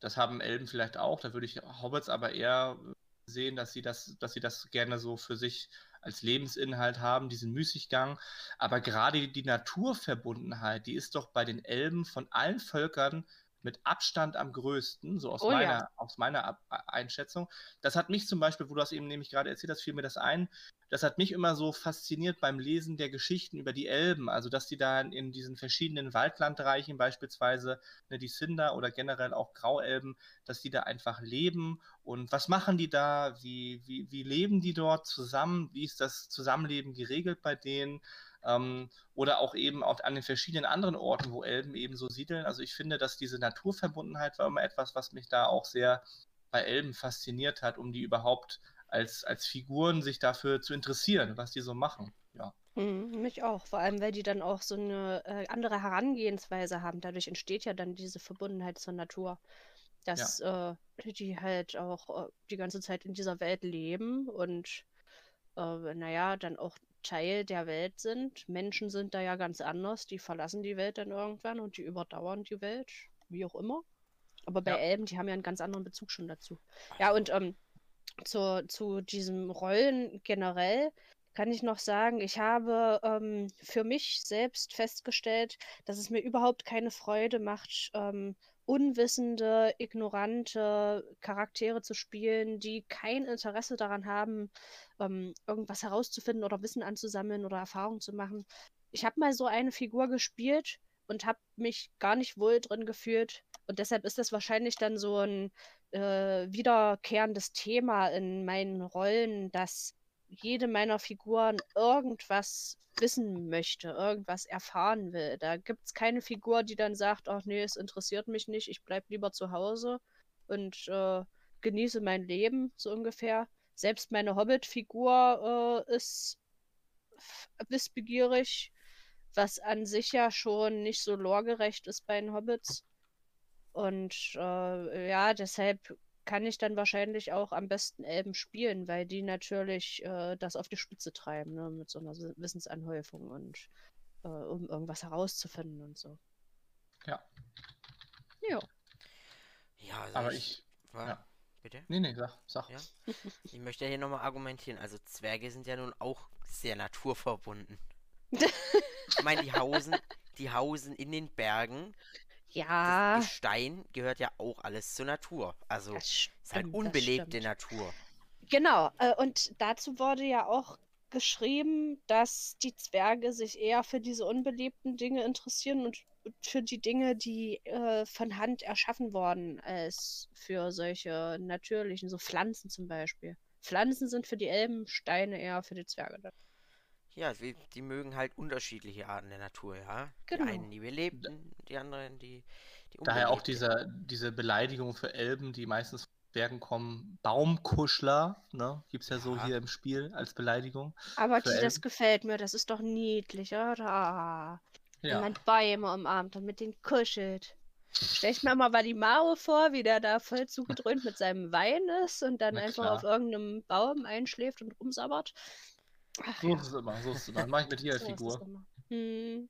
das haben Elben vielleicht auch, da würde ich Hobbits aber eher sehen, dass sie das, dass sie das gerne so für sich als Lebensinhalt haben, diesen Müßiggang. Aber gerade die Naturverbundenheit, die ist doch bei den Elben von allen Völkern mit Abstand am größten, so aus
Oh ja.
meiner, aus meiner Ab Einschätzung. Das hat mich zum Beispiel, wo du das eben nämlich gerade erzählt hast, fiel mir das ein, das hat mich immer so fasziniert beim Lesen der Geschichten über die Elben, also dass die da in diesen verschiedenen Waldlandreichen beispielsweise, ne, die Cinder oder generell auch Grauelben, dass die da einfach leben. Und was machen die da, wie, wie, wie leben die dort zusammen, wie ist das Zusammenleben geregelt bei denen ähm, oder auch eben auch an den verschiedenen anderen Orten, wo Elben eben so siedeln. Also ich finde, dass diese Naturverbundenheit war immer etwas, was mich da auch sehr bei Elben fasziniert hat, um die überhaupt als, als Figuren sich dafür zu interessieren, was die so machen. Ja.
Mhm, mich auch, vor allem weil die dann auch so eine äh, andere Herangehensweise haben. Dadurch entsteht ja dann diese Verbundenheit zur Natur, dass äh, die halt auch äh, die ganze Zeit in dieser Welt leben und äh, naja, dann auch Teil der Welt sind. Menschen sind da ja ganz anders, die verlassen die Welt dann irgendwann und die überdauern die Welt, wie auch immer. Aber bei
Ja.
Elben, die haben ja einen ganz anderen Bezug schon dazu. Ja, und ähm, zu, zu diesem Rollen generell kann ich noch sagen, ich habe ähm, für mich selbst festgestellt, dass es mir überhaupt keine Freude macht, ähm, unwissende, ignorante Charaktere zu spielen, die kein Interesse daran haben, ähm, irgendwas herauszufinden oder Wissen anzusammeln oder Erfahrung zu machen. Ich habe mal so eine Figur gespielt und habe mich gar nicht wohl drin gefühlt. Und deshalb ist das wahrscheinlich dann so ein äh, wiederkehrendes Thema in meinen Rollen, dass jede meiner Figuren irgendwas wissen möchte, irgendwas erfahren will. Da gibt es keine Figur, die dann sagt, ach nee, es interessiert mich nicht, ich bleib lieber zu Hause und äh, genieße mein Leben, so ungefähr. Selbst meine Hobbit-Figur äh, ist wissbegierig, was an sich ja schon nicht so loregerecht ist bei den Hobbits. Und äh, ja, deshalb kann ich dann wahrscheinlich auch am besten Elben spielen, weil die natürlich äh, das auf die Spitze treiben, ne, mit so einer Wissensanhäufung und äh, um irgendwas herauszufinden und so.
Ja.
Ja.
Ja, also
Aber
ich.
ich.
wa-
ja.
Bitte?
Nee, nee, sag, sag.
Ja. Ich möchte hier nochmal argumentieren. Also Zwerge sind ja nun auch sehr naturverbunden. Ich meine, die hausen, die hausen in den Bergen.
Ja,
Das Gestein gehört ja auch alles zur Natur. Also es ist halt unbelebte. Natur.
Genau, äh, und dazu wurde ja auch geschrieben, dass die Zwerge sich eher für diese unbelebten Dinge interessieren und für die Dinge, die äh, von Hand erschaffen wurden, als für solche natürlichen, so Pflanzen zum Beispiel. Pflanzen sind für die Elben, Steine eher für die Zwerge.
Ja, die, die mögen halt unterschiedliche Arten der Natur, ja.
Genau.
Die einen die belebten, die anderen die, die
Daher auch
unbelebten.
diese, diese Beleidigung für Elben, die meistens von Bergen kommen. Baumkuschler, ne? Gibt es ja so
Ja.
hier im Spiel als Beleidigung.
Aber die, das gefällt mir, das ist doch niedlich, oder? Wenn
Ja.
man Bäume umarmt und mit denen kuschelt. Stell ich mir mal Valimaro vor, wie der da voll zugedröhnt mit seinem Wein ist und dann
Na
einfach
klar.
auf irgendeinem Baum einschläft und rumsabbert. Ach
So
ja,
ist es immer, so ist es immer. Das mache ich mit dir als
so
Figur.
Hm,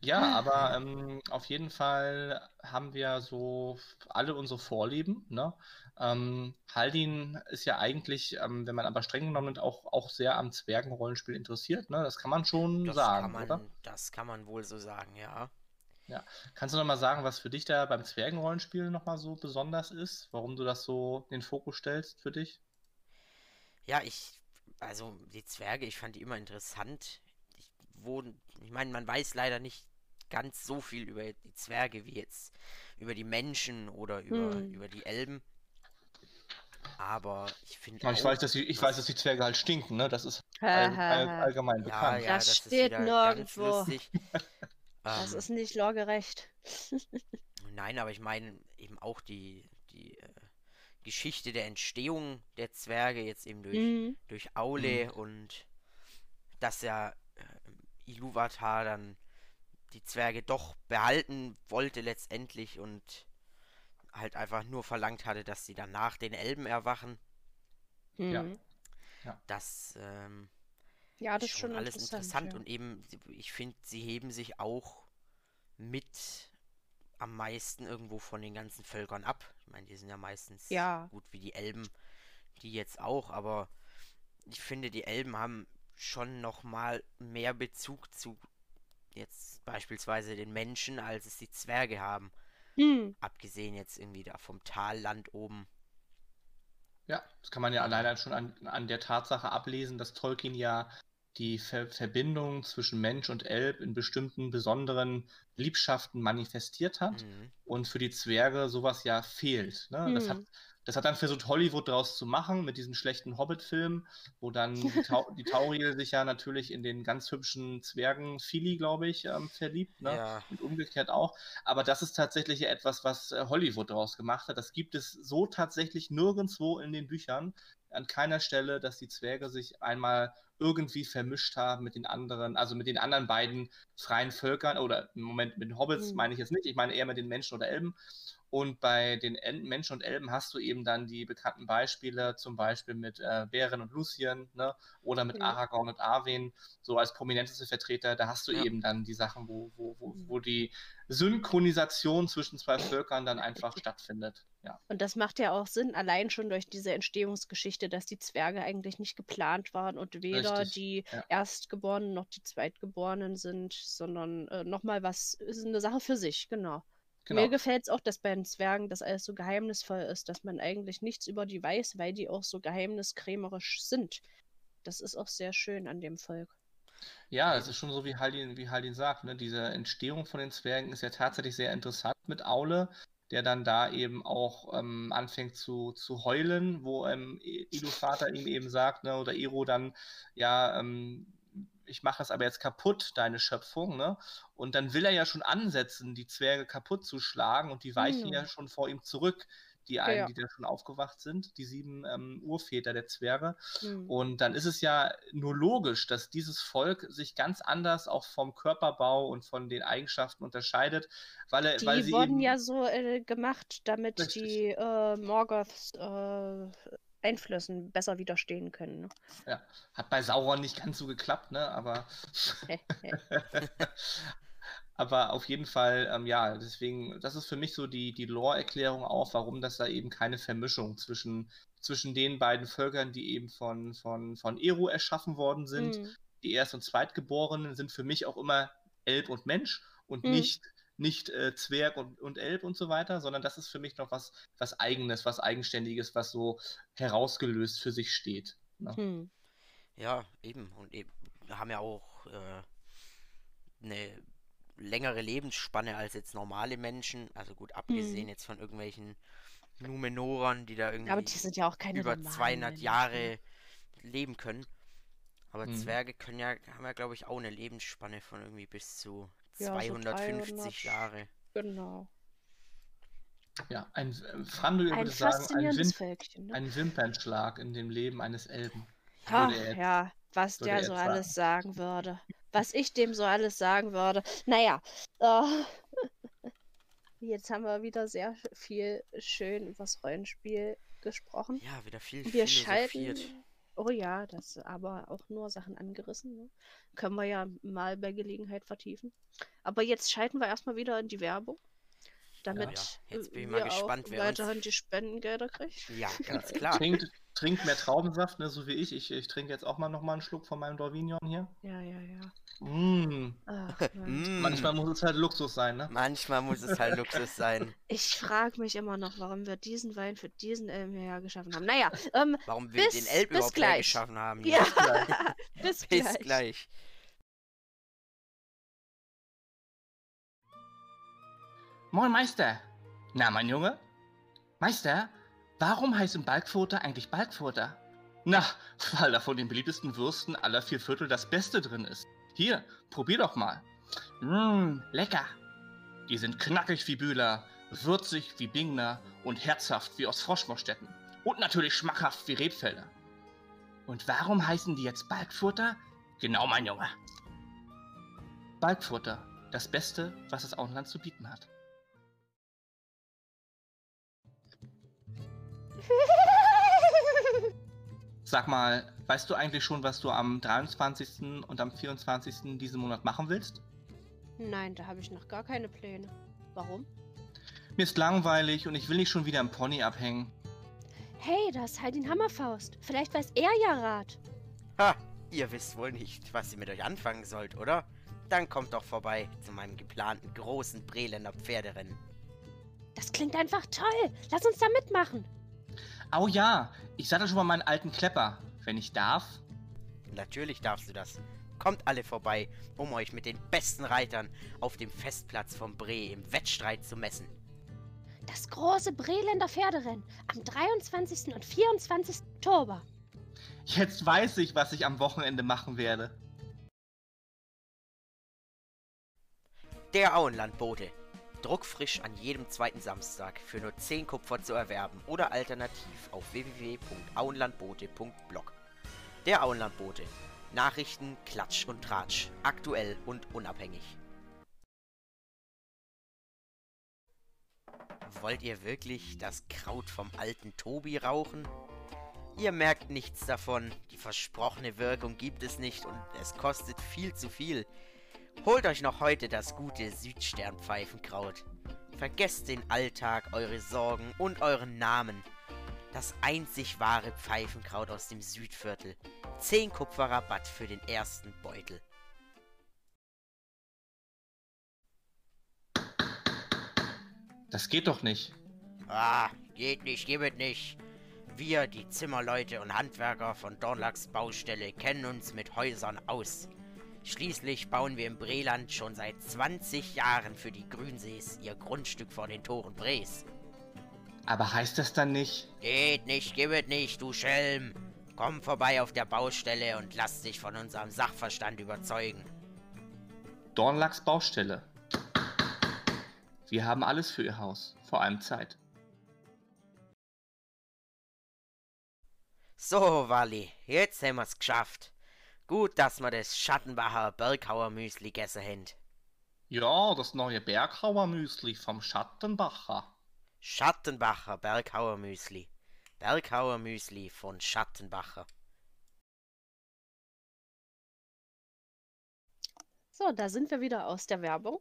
Ja,
Ah.
aber ähm, auf jeden Fall haben wir so alle unsere Vorlieben. Ne? Ähm, Haldin ist ja eigentlich, ähm, wenn man aber streng genommen nimmt, auch, auch sehr am Zwergenrollenspiel interessiert. Ne? Das kann man schon
Das
sagen,
kann man,
oder?
das kann man wohl so sagen, ja.
Kannst du noch mal sagen, was für dich da beim Zwergenrollenspiel noch mal so besonders ist? Warum du das so in den Fokus stellst für dich?
Ja, ich, also die Zwerge, ich fand die immer interessant. Ich, ich meine, man weiß leider nicht ganz so viel über die Zwerge wie jetzt über die Menschen oder über,
Hm.
über die Elben. Aber ich finde
Ja, ich weiß, dass die, ich weiß, dass die Zwerge halt stinken, ne? Das ist all, all, allgemein
ja,
bekannt.
ja,
Das
das,
steht nirgendwo. Das
Ähm,
ist nicht lorgerecht.
Nein, aber ich meine eben auch die, die äh, Geschichte der Entstehung der Zwerge jetzt eben durch,
Hm,
durch Aule und dass ja äh, Iluvatar dann die Zwerge doch behalten wollte letztendlich und halt einfach nur verlangt hatte, dass sie dann nach den Elben erwachen.
Mhm.
Ja. Ja.
Das, ähm,
Ja, das
ist schon
schon
alles interessant
ja.
und eben, ich finde, sie heben sich auch mit am meisten irgendwo von den ganzen Völkern ab. Ich meine, die sind ja meistens
Ja.
gut wie die Elben, die jetzt auch, aber ich finde, die Elben haben schon noch mal mehr Bezug zu jetzt beispielsweise den Menschen, als es die Zwerge haben.
Hm.
Abgesehen jetzt irgendwie da vom Talland oben.
Ja, das kann man ja alleine schon an, an der Tatsache ablesen, dass Tolkien ja die Ver Verbindung zwischen Mensch und Elb in bestimmten besonderen Liebschaften manifestiert hat
Mhm.
und für die Zwerge sowas ja fehlt. Ne? Das, hat,
Hm.
das hat dann versucht, Hollywood daraus zu machen mit diesen schlechten Hobbit-Filmen, wo dann die, Tau die Tauriel sich ja natürlich in den ganz hübschen Zwergen Fili, glaube ich, ähm, verliebt. Ne?
Ja,
Und umgekehrt auch. Aber das ist tatsächlich etwas, was äh, Hollywood daraus gemacht hat. Das gibt es so tatsächlich nirgendwo in den Büchern. An keiner Stelle, dass die Zwerge sich einmal irgendwie vermischt haben mit den anderen, also mit den anderen beiden freien Völkern oder im Moment mit den Hobbits
Hm.
meine ich jetzt nicht, ich meine eher mit den Menschen oder Elben. Und bei den El Menschen und Elben hast du eben dann die bekannten Beispiele, zum Beispiel mit äh, Beren und Lucien, ne? oder mit
Ja.
Aragorn und Arwen, so als prominenteste Vertreter. Da hast du
Ja.
eben dann die Sachen, wo, wo, wo,
Mhm.
wo die Synchronisation zwischen zwei Völkern dann einfach stattfindet. Ja,
Und das macht ja auch Sinn, allein schon durch diese Entstehungsgeschichte, dass die Zwerge eigentlich nicht geplant waren und weder
Richtig,
die
ja.
Erstgeborenen noch die Zweitgeborenen sind, sondern äh, nochmal was, ist eine Sache für sich, genau.
Genau.
Mir gefällt es auch, dass bei den Zwergen das alles so geheimnisvoll ist, dass man eigentlich nichts über die weiß, weil die auch so geheimniskrämerisch sind. Das ist auch sehr schön an dem Volk.
Ja, es ist schon so, wie Haldin, wie Haldin sagt, ne? Diese Entstehung von den Zwergen ist ja tatsächlich sehr interessant mit Aule, der dann da eben auch ähm, anfängt zu, zu heulen, wo ähm, Ilus Vater ihm eben sagt, ne, oder Ero dann, ja, ähm, ich mache das aber jetzt kaputt, deine Schöpfung, ne? Und dann will er ja schon ansetzen, die Zwerge kaputt zu schlagen und die weichen
Ja.
ja schon vor ihm zurück, die einen,
Ja.
die da schon aufgewacht sind, die sieben ähm, Urväter der Zwerge.
Hm.
Und dann ist es ja nur logisch, dass dieses Volk sich ganz anders auch vom Körperbau und von den Eigenschaften unterscheidet, weil,
Die
weil sie
wurden
eben,
ja so äh, gemacht, damit
Richtig.
die äh, Morgoths äh, Einflüssen besser widerstehen können. Ne?
ja, hat bei Sauron nicht ganz so geklappt, ne? Aber, aber auf jeden Fall, ähm, ja, deswegen, das ist für mich so die, die Lore-Erklärung auch, warum das da eben keine Vermischung zwischen, zwischen den beiden Völkern, die eben von, von, von Eru erschaffen worden sind,
Hm.
die Erst- und Zweitgeborenen sind für mich auch immer Elb und Mensch und
Mhm.
nicht, nicht äh, Zwerg und, und Elb und so weiter, sondern das ist für mich noch was, was Eigenes, was Eigenständiges, was so herausgelöst für sich steht. Ne?
Hm.
Ja, eben. Und eben, wir haben ja auch äh, eine längere Lebensspanne als jetzt normale Menschen. Also gut, abgesehen
Hm.
jetzt von irgendwelchen Numenorern, die da irgendwie
Aber die sind ja auch keine
über
normalen
200
Menschen.
Jahre leben können. Aber
Mhm.
Zwerge können ja, haben ja, glaube ich, auch eine Lebensspanne von irgendwie bis zu
Ja, so
250
300.
Jahre.
Genau.
Ja, ein
Ein
würde sagen, ein, Wim
Völkchen. Ne?
ein Wimpernschlag in dem Leben eines Elben.
Ach,
jetzt-
ja, was der
er
so
jetzt
alles sagen würde. Was ich dem so alles sagen würde. Naja, äh, jetzt haben wir wieder sehr viel schön übers Rollenspiel gesprochen.
Ja, wieder viel
Wir schalten. Oh ja, das aber auch nur Sachen angerissen. Ne? Können wir ja mal bei Gelegenheit vertiefen. Aber jetzt schalten wir erstmal wieder in die Werbung. Damit
Ja, jetzt bin ich
äh,
mal
wir
gespannt,
auch
wer uns-
weiterhin die Spendengelder kriegen.
Ja,
Ja,
ganz klar.
Trinkt, mehr Traubensaft, ne, so wie ich. Ich, ich trinke jetzt auch mal noch mal einen Schluck von meinem Dorvignon hier.
Ja, ja, ja.
Mm.
Ach.
Mm,
Manchmal muss es halt Luxus sein, ne?
manchmal muss es halt Luxus sein.
Ich frage mich immer noch, warum wir diesen Wein für diesen Elm hierher geschaffen haben. Naja, ähm,
Warum wir den
Bis-
Elb
bis
überhaupt
gleich.
hergeschaffen haben.
ja,
hier.
bis
Bis
gleich.
gleich.
Moin Meister. Na, mein Junge? Meister, warum heißen Balkfurter eigentlich Balkfurter? Na, weil da von den beliebtesten Würsten aller vier Viertel das Beste drin ist. Hier, probier doch mal. Mmm, lecker. Die sind knackig wie Bühler, würzig wie Bingner und herzhaft wie aus Froschmostetten. Und natürlich schmackhaft wie Rebfelder. Und warum heißen die jetzt Balkfurter? Genau, mein Junge. Balgfutter, das Beste, was das Auenland zu bieten hat. Sag mal, weißt du eigentlich schon, was du am 23. und am 24. diesen Monat machen willst?
Nein, da habe ich noch gar keine Pläne. Warum?
Mir ist langweilig und ich will nicht schon wieder im Pony abhängen.
Hey, da ist halt den Hammerfaust. Vielleicht weiß er ja Rat.
Ha, ihr wisst wohl nicht, was ihr mit euch anfangen sollt, oder? Dann kommt doch vorbei zu meinem geplanten großen Breländer Pferderennen.
Das klingt einfach toll. Lass uns da mitmachen.
Au ja, ich sattel schon mal meinen alten Klepper, wenn ich darf.
Natürlich darfst du das. Kommt alle vorbei, um euch mit den besten Reitern auf dem Festplatz vom Bre im Wettstreit zu messen.
Das große Breländer Pferderennen am 23. und 24. Oktober.
Jetzt weiß ich, was ich am Wochenende machen werde.
Der Auenlandbote. Druckfrisch an jedem zweiten Samstag für nur 10 Kupfer zu erwerben oder alternativ auf www.auenlandbote.blog. Der Auenlandbote. Nachrichten, Klatsch und Tratsch. Aktuell und unabhängig. Wollt ihr wirklich das Kraut vom alten Tobi rauchen? Ihr merkt nichts davon, die versprochene Wirkung gibt es nicht und es kostet viel zu viel. Holt euch noch heute das gute Südsternpfeifenkraut. Vergesst den Alltag, eure Sorgen und euren Namen. Das einzig wahre Pfeifenkraut aus dem Südviertel. 10 Kupferrabatt für den ersten Beutel.
Das geht doch nicht.
Ah, geht nicht, gibt nicht. Wir, die Zimmerleute und Handwerker von Dornlachs Baustelle, kennen uns mit Häusern aus. Schließlich bauen wir im Breland schon seit 20 Jahren für die Grünsees ihr Grundstück vor den Toren Brees.
Aber heißt das dann nicht?
Geht nicht, gibt nicht, du Schelm. Komm vorbei auf der Baustelle und lass dich von unserem Sachverstand überzeugen.
Dornlachs Baustelle. Wir haben alles für ihr Haus, vor allem Zeit.
So, Walli, jetzt haben wir's geschafft. Gut, dass wir das Schattenbacher Berghauer Müsli gegessen haben.
Ja, das neue Berghauer Müsli vom Schattenbacher.
Schattenbacher Berghauer Müsli. Berghauer Müsli von Schattenbacher.
So, da sind wir wieder aus der Werbung.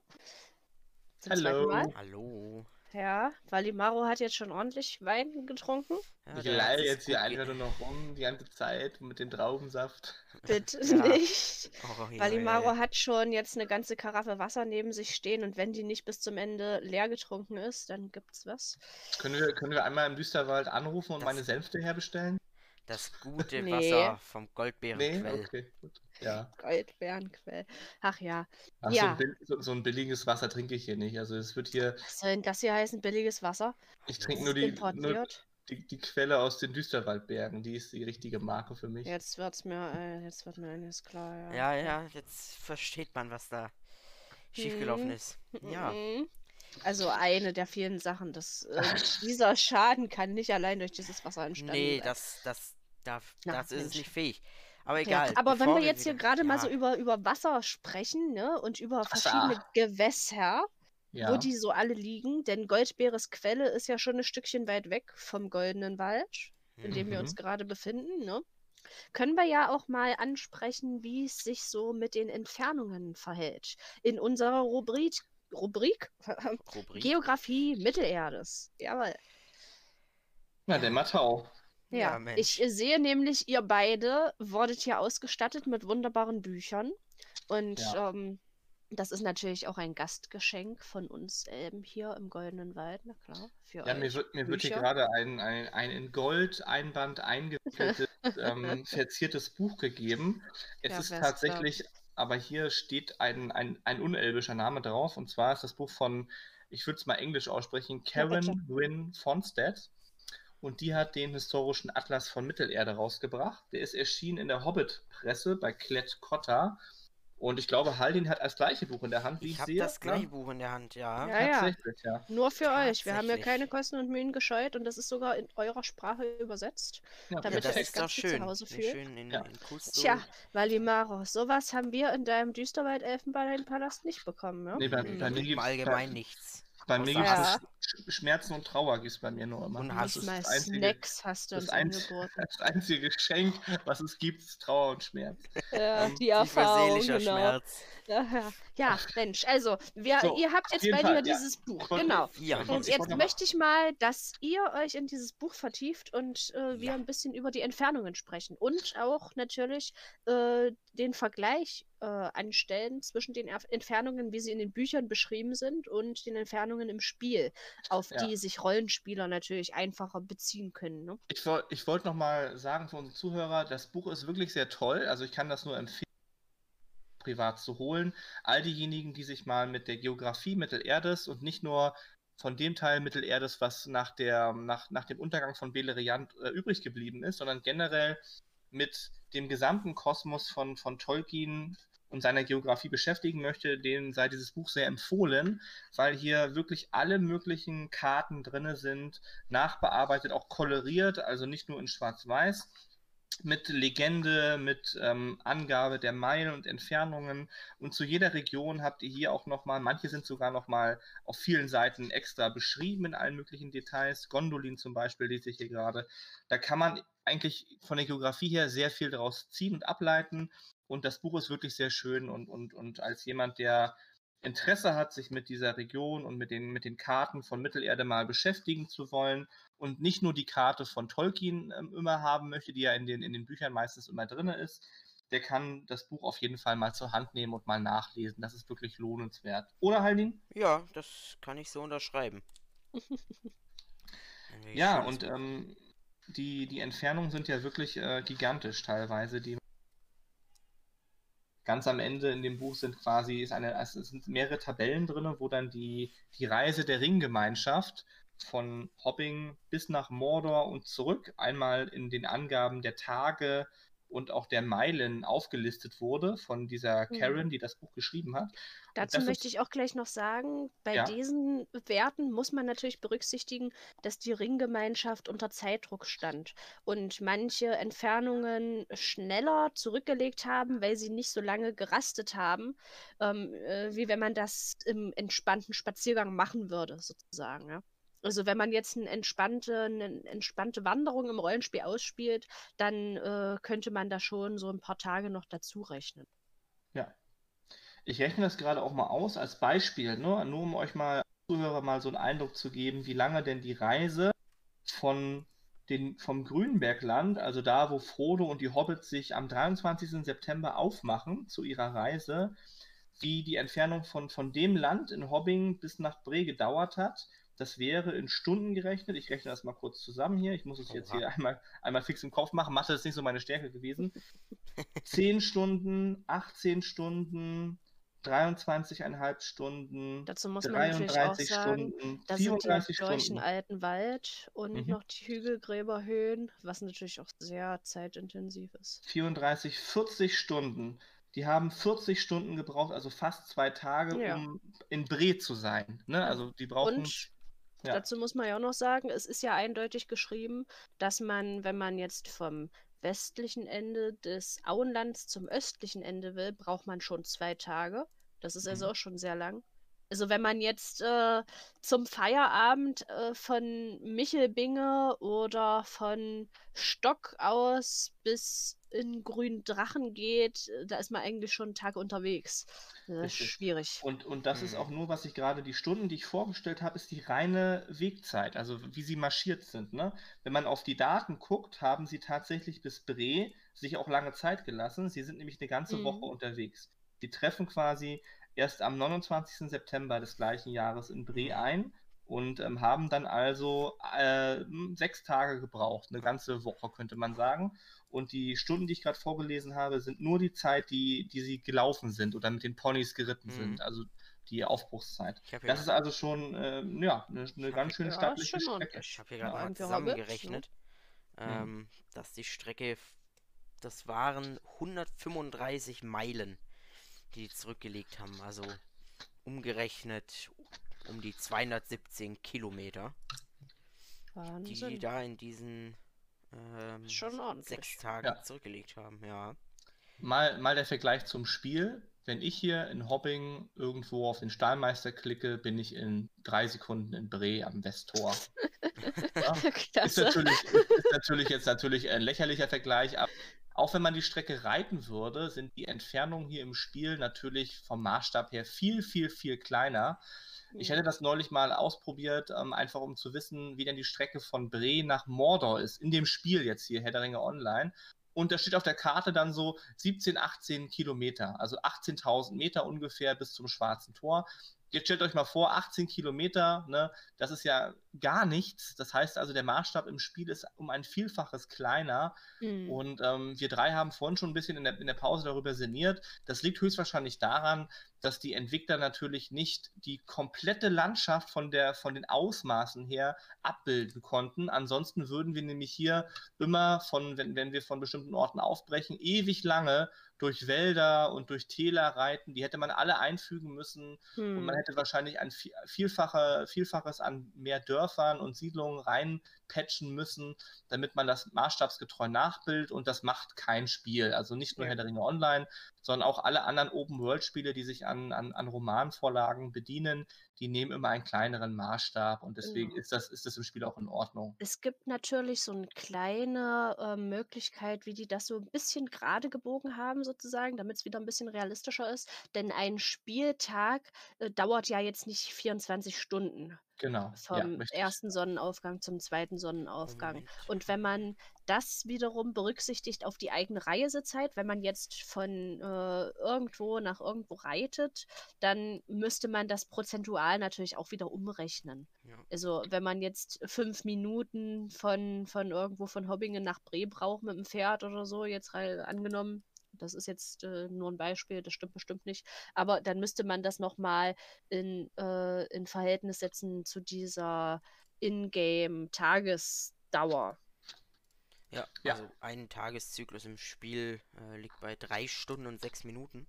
Zum
Hallo.
Hallo.
Ja, Valimaro hat jetzt schon ordentlich Wein getrunken.
Ja,
Ich
hat's
jetzt hier einfach nur noch rum, die ganze Zeit mit dem Traubensaft.
Bitte
Ja.
nicht.
Oh,
Valimaro hat schon jetzt eine ganze Karaffe Wasser neben sich stehen und wenn die nicht bis zum Ende leer getrunken ist, dann gibt's was.
Können wir, können wir einmal im Düsterwald anrufen und
Das-
meine Sänfte herbestellen?
Das gute
Nee.
Wasser vom
Nee,
Goldbeerenquell.
okay, gut. Ja.
Goldbeerenquell. Ach ja.
Ach,
Ja.
so, ein so, so ein billiges Wasser trinke ich hier nicht. Also es wird hier,
Was soll denn das hier heißen? Billiges Wasser?
ich trinke nur, die, nur die, die Quelle aus den Düsterwaldbergen. Die ist die richtige Marke für mich.
Jetzt wird's mir, äh, jetzt wird mir eines klar, ja.
Ja, ja, jetzt versteht man, was da schiefgelaufen
Mhm.
ist. Ja.
Mhm. Also eine der vielen Sachen, dass äh, dieser Schaden kann nicht allein durch dieses Wasser entstanden
Nee,
sein.
das, das, darf,
Na,
das ist es
Mensch.
nicht fähig. Aber
Ja,
egal.
aber wenn wir jetzt hier gerade mal so
ja,
über, über Wasser sprechen, ne, und über
Wasser.
verschiedene Gewässer,
Ja.
wo die so alle liegen, denn Goldbeeres Quelle ist ja schon ein Stückchen weit weg vom Goldenen Wald, in dem wir uns
Mhm.
gerade befinden, ne? Können wir ja auch mal ansprechen, wie es sich so mit den Entfernungen verhält. In unserer Rubrik, Rubrik?
Rubrik.
Geografie Mittelerdes. Jawohl.
Na, der Matau.
Ja,
Ja,
ich sehe nämlich, ihr beide wurdet hier ausgestattet mit wunderbaren Büchern. Und
Ja.
ähm, das ist natürlich auch ein Gastgeschenk von uns Elben hier im Goldenen Wald, na klar, für
Ja, mir
euch.
wird, mir wird hier gerade ein, ein, ein in Gold Einband eingewickeltes, ähm, verziertes Buch gegeben. Es
Ja,
ist
Vesper.
tatsächlich, aber hier steht ein, ein, ein unelbischer Name drauf, und zwar ist das Buch von, ich würde es mal englisch aussprechen,
Ja.
Karen Wynne Fonstead. Und die hat den historischen Atlas von Mittelerde rausgebracht. Der ist erschienen in der Hobbit-Presse bei Klett Cotta. Und ich glaube, Haldin hat das gleiche Buch in der Hand, wie
Ich
ich
habe
sehe.
das gleiche
ne?
Buch in der Hand, ja.
Ja, ja.
Tatsächlich, ja.
Nur für euch. Wir haben ja keine Kosten und Mühen gescheut und das ist sogar in eurer Sprache übersetzt.
Ja,
Damit
Ja,
ihr
das
euch
ist
ganz
doch
viel zu
schön.
Hause fühlt.
Schön in,
Ja.
in
Tja, Valimaro, sowas haben wir in deinem Düsterwald-Elfenbein-Palast nicht bekommen, ne?
Nee, bei, bei mir
im
gibt's
Allgemein
bei,
nichts.
Bei mir gibt es Sch- Schmerzen und Trauer gibt's bei mir nur immer.
Und
mal
das einzige,
Snacks hast du
das,
angeboten.
das einzige Geschenk, was es gibt, ist Trauer und Schmerz.
Ja,
Ähm,
die Erfahrung,
seelischer
genau.
Schmerz.
Ja, Mensch, also, wir,
So,
ihr habt jetzt bei
Fall,
dir
ja.
dieses Buch, genau.
Ja.
Und jetzt möchte ich mal, dass ihr euch in dieses Buch vertieft und äh, wir ein bisschen über die Entfernungen sprechen und auch natürlich äh, den Vergleich äh, anstellen zwischen den Erf Entfernungen, wie sie in den Büchern beschrieben sind, und den Entfernungen im Spiel, auf die sich Rollenspieler natürlich einfacher beziehen können. Ne?
Ich, ich wollte noch mal sagen für unsere Zuhörer, das Buch ist wirklich sehr toll. Also ich kann das nur empfehlen, privat zu holen. All diejenigen, die sich mal mit der Geografie Mittelerdes und nicht nur von dem Teil Mittelerdes, was nach, der, nach, nach dem Untergang von Beleriand äh, übrig geblieben ist, sondern generell mit dem gesamten Kosmos von, von Tolkien und seiner Geografie beschäftigen möchte, denen sei dieses Buch sehr empfohlen, weil hier wirklich alle möglichen Karten drin sind, nachbearbeitet, auch koloriert, also nicht nur in Schwarz-Weiß, mit Legende, mit ähm, Angabe der Meilen und Entfernungen. Und zu jeder Region habt ihr hier auch nochmal, manche sind sogar nochmal auf vielen Seiten extra beschrieben in allen möglichen Details. Gondolin zum Beispiel lese ich hier gerade. Da kann man eigentlich von der Geografie her sehr viel daraus ziehen und ableiten. Und das Buch ist wirklich sehr schön und, und, und als jemand, der Interesse hat, sich mit dieser Region und mit den, mit den Karten von Mittelerde mal beschäftigen zu wollen und nicht nur die Karte von Tolkien ähm, immer haben möchte, die ja in den, in den Büchern meistens immer drin ist, der kann das Buch auf jeden Fall mal zur Hand nehmen und mal nachlesen. Das ist wirklich lohnenswert. Oder Haldin?
Ja, das kann ich so unterschreiben.
Ja, und ähm, die, die Entfernungen sind ja wirklich äh, gigantisch teilweise. Die ganz am Ende in dem Buch sind quasi ist eine, es sind mehrere Tabellen drin, wo dann die, die Reise der Ringgemeinschaft von Hobbing bis nach Mordor und zurück. Einmal in den Angaben der Tage und auch der Meilen aufgelistet wurde von dieser
Mhm.
Karen, die das Buch geschrieben hat.
Dazu möchte
ist-
ich auch gleich noch sagen, bei
Ja.
diesen Werten muss man natürlich berücksichtigen, dass die Ringgemeinschaft unter Zeitdruck stand und manche Entfernungen schneller zurückgelegt haben, weil sie nicht so lange gerastet haben, ähm, äh, wie wenn man das im entspannten Spaziergang machen würde, sozusagen. Ja? Also wenn man jetzt eine entspannte, eine entspannte Wanderung im Rollenspiel ausspielt, dann äh, könnte man da schon so ein paar Tage noch dazu rechnen.
Ja. Ich rechne das gerade auch mal aus als Beispiel, ne? nur um euch mal Zuhörer mal so einen Eindruck zu geben, wie lange denn die Reise von den, vom Grünbergland, also da, wo Frodo und die Hobbits sich am 23. September aufmachen zu ihrer Reise, wie die Entfernung von, von dem Land in Hobbing bis nach Bre gedauert hat. Das wäre in Stunden gerechnet. Ich rechne das mal kurz zusammen hier. Ich muss es jetzt hier einmal, einmal fix im Kopf machen. Mathe ist nicht so meine Stärke gewesen. 10 Stunden, 18 Stunden, 23,5 Stunden,
Dazu muss man natürlich auch
33
sagen,
Stunden,
Da sind die
34
durch den
Stunden.
alten Wald und
Mhm.
noch die Hügelgräberhöhen, was natürlich auch sehr zeitintensiv ist.
34, 40 Stunden. Die haben 40 Stunden gebraucht, also fast zwei Tage,
Ja.
um in Bre zu sein. Ne? Also die brauchen.
Und
ja.
dazu muss man ja auch noch sagen, es ist ja eindeutig geschrieben, dass man, wenn man jetzt vom westlichen Ende des Auenlands zum östlichen Ende will, braucht man schon zwei Tage. Das ist also
Mhm.
auch schon sehr lang. Also wenn man jetzt äh, zum Feierabend äh, von Michelbinge oder von Stock aus bis in Grünen Drachen geht, äh, da ist man eigentlich schon einen Tag unterwegs. Das ist
Richtig.
schwierig.
Und, und das ist
Mhm.
auch nur, was ich gerade, die Stunden, die ich vorgestellt habe, ist die reine Wegzeit, also wie sie marschiert sind. Ne? Wenn man auf die Daten guckt, haben sie tatsächlich bis Bre sich auch lange Zeit gelassen. Sie sind nämlich eine ganze
Mhm.
Woche unterwegs. Die treffen quasi erst am 29. September des gleichen Jahres in Bre ein und ähm, haben dann also äh, sechs Tage gebraucht, eine ganze Woche könnte man sagen. Und die Stunden, die ich gerade vorgelesen habe, sind nur die Zeit, die, die sie gelaufen sind oder mit den Ponys geritten
Mhm.
sind, also die Aufbruchszeit.
Habe
Das ist also schon ähm, ja, eine, eine ganz schön
Ja, ist
stattliche Strecke.
ich hab hier
Ja.
gerade mal
Hobbits, ne?
zusammengerechnet,
Mhm.
ähm, dass die Strecke, das waren 135 Meilen. die die zurückgelegt haben. Also umgerechnet um die 217 Kilometer, die die
Wahnsinn.
da in diesen ähm,
Schon ordentlich.
sechs Tagen
Ja.
zurückgelegt haben. Ja.
Mal, mal der Vergleich zum Spiel. Wenn ich hier in Hobbing irgendwo auf den Stahlmeister klicke, bin ich in drei Sekunden in Bre am Westtor. Ja, ist, natürlich, ist natürlich jetzt natürlich ein lächerlicher Vergleich, aber auch wenn man die Strecke reiten würde, sind die Entfernungen hier im Spiel natürlich vom Maßstab her viel, viel, viel kleiner. Ich hätte das neulich mal ausprobiert, ähm, einfach um zu wissen, wie denn die Strecke von Bre nach Mordor ist, in dem Spiel jetzt hier, Herr der Ringe Online. Und da steht auf der Karte dann so 17, 18 Kilometer, also 18.000 Meter ungefähr bis zum Schwarzen Tor. Jetzt stellt euch mal vor, 18 Kilometer, ne, das ist ja gar nichts. Das heißt also, der Maßstab im Spiel ist um ein Vielfaches kleiner.
Mhm.
Und ähm, wir drei haben vorhin schon ein bisschen in der, in der Pause darüber sinniert. Das liegt höchstwahrscheinlich daran, dass die Entwickler natürlich nicht die komplette Landschaft von, der, von den Ausmaßen her abbilden konnten. Ansonsten würden wir nämlich hier immer von, wenn, wenn wir von bestimmten Orten aufbrechen, ewig lange durch Wälder und durch Täler reiten. Die hätte man alle einfügen müssen. Und man
Hm.
hätte wahrscheinlich ein vi- Vielfache, Vielfaches an mehr Dörfern und Siedlungen reinpatchen müssen, damit man das maßstabsgetreu nachbildet. Und das macht kein Spiel. Also nicht nur
Ja.
Herr der Ringe Online, sondern auch alle anderen Open-World-Spiele, die sich an, an, an Romanvorlagen bedienen, die nehmen immer einen kleineren Maßstab. Und deswegen
Genau.
ist, das, ist das im Spiel auch in Ordnung.
Es gibt natürlich so eine kleine äh, Möglichkeit, wie die das so ein bisschen gerade gebogen haben, sozusagen, damit es wieder ein bisschen realistischer ist. Denn ein Spieltag äh, dauert ja jetzt nicht 24 Stunden
Genau. Ja,
vom
richtig.
ersten Sonnenaufgang zum zweiten Sonnenaufgang.
Moment.
Und wenn man das wiederum berücksichtigt auf die eigene Reisezeit, wenn man jetzt von äh, irgendwo nach irgendwo reitet, dann müsste man das prozentual natürlich auch wieder umrechnen.
Ja.
Also wenn man jetzt fünf Minuten von, von irgendwo von Hobbingen nach Bre braucht mit dem Pferd oder so, jetzt angenommen, das ist jetzt äh, nur ein Beispiel, das stimmt bestimmt nicht, aber dann müsste man das nochmal in, äh, in Verhältnis setzen zu dieser Ingame-Tagesdauer.
Ja,
Ja.
also ein Tageszyklus im Spiel äh, liegt bei drei Stunden und sechs Minuten.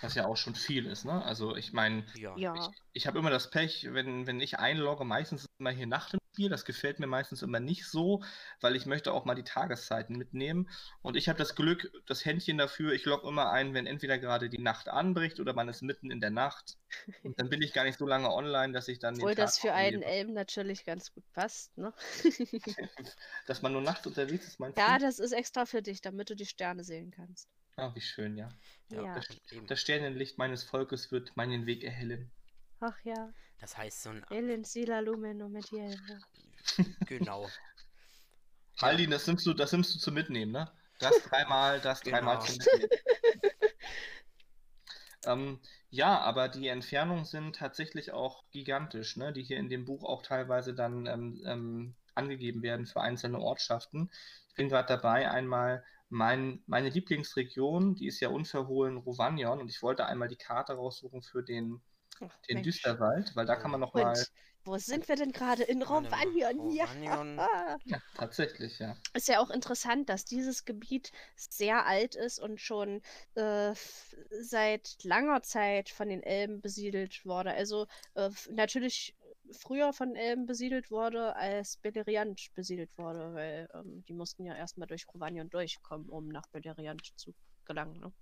Was ja auch schon viel ist, ne? Also ich meine,
Ja.
Ja,
Ich, ich habe immer das Pech, wenn, wenn ich einlogge, meistens ist immer hier Nacht im Spiel. Das gefällt mir meistens immer nicht so, weil ich möchte auch mal die Tageszeiten mitnehmen. Und ich habe das Glück, das Händchen dafür, ich logge immer ein, wenn entweder gerade die Nacht anbricht oder man ist mitten in der Nacht. Und dann bin ich gar nicht so lange online, dass ich dann
obwohl das für einen. Elben natürlich ganz gut passt, ne?
Dass man nur nachts unterwegs ist, meinst
Ja,
du?
das ist extra für dich, damit du die Sterne sehen kannst.
Ah, wie schön, ja.
Ja.
Das, das Sternenlicht meines Volkes wird meinen Weg erhellen.
Ach ja,
Das heißt so ein
Elen Sila Lumen
genau.
Haldin, das nimmst du, das nimmst du zum Mitnehmen, ne? Das dreimal, das dreimal
Genau.
zum Mitnehmen. ähm, ja, aber die Entfernungen sind tatsächlich auch gigantisch, ne? Die hier in dem Buch auch teilweise dann ähm, ähm, angegeben werden für einzelne Ortschaften. Ich bin gerade dabei, einmal mein, meine Lieblingsregion, die ist ja unverhohlen Rovanion, und ich wollte einmal die Karte raussuchen für den,
Ach,
den
Mensch.
Düsterwald, weil da kann man nochmal.
Und wo sind wir denn gerade? In
mal,
Rovanion. Ja.
Ja, tatsächlich, ja.
Ist ja auch interessant, dass dieses Gebiet sehr alt ist und schon äh, seit langer Zeit von den Elben besiedelt wurde. Also äh, natürlich früher von Elben besiedelt wurde, als Beleriand besiedelt wurde, weil ähm, die mussten ja erstmal durch Rovanion durchkommen, um nach Beleriand zu gelangen. Ne?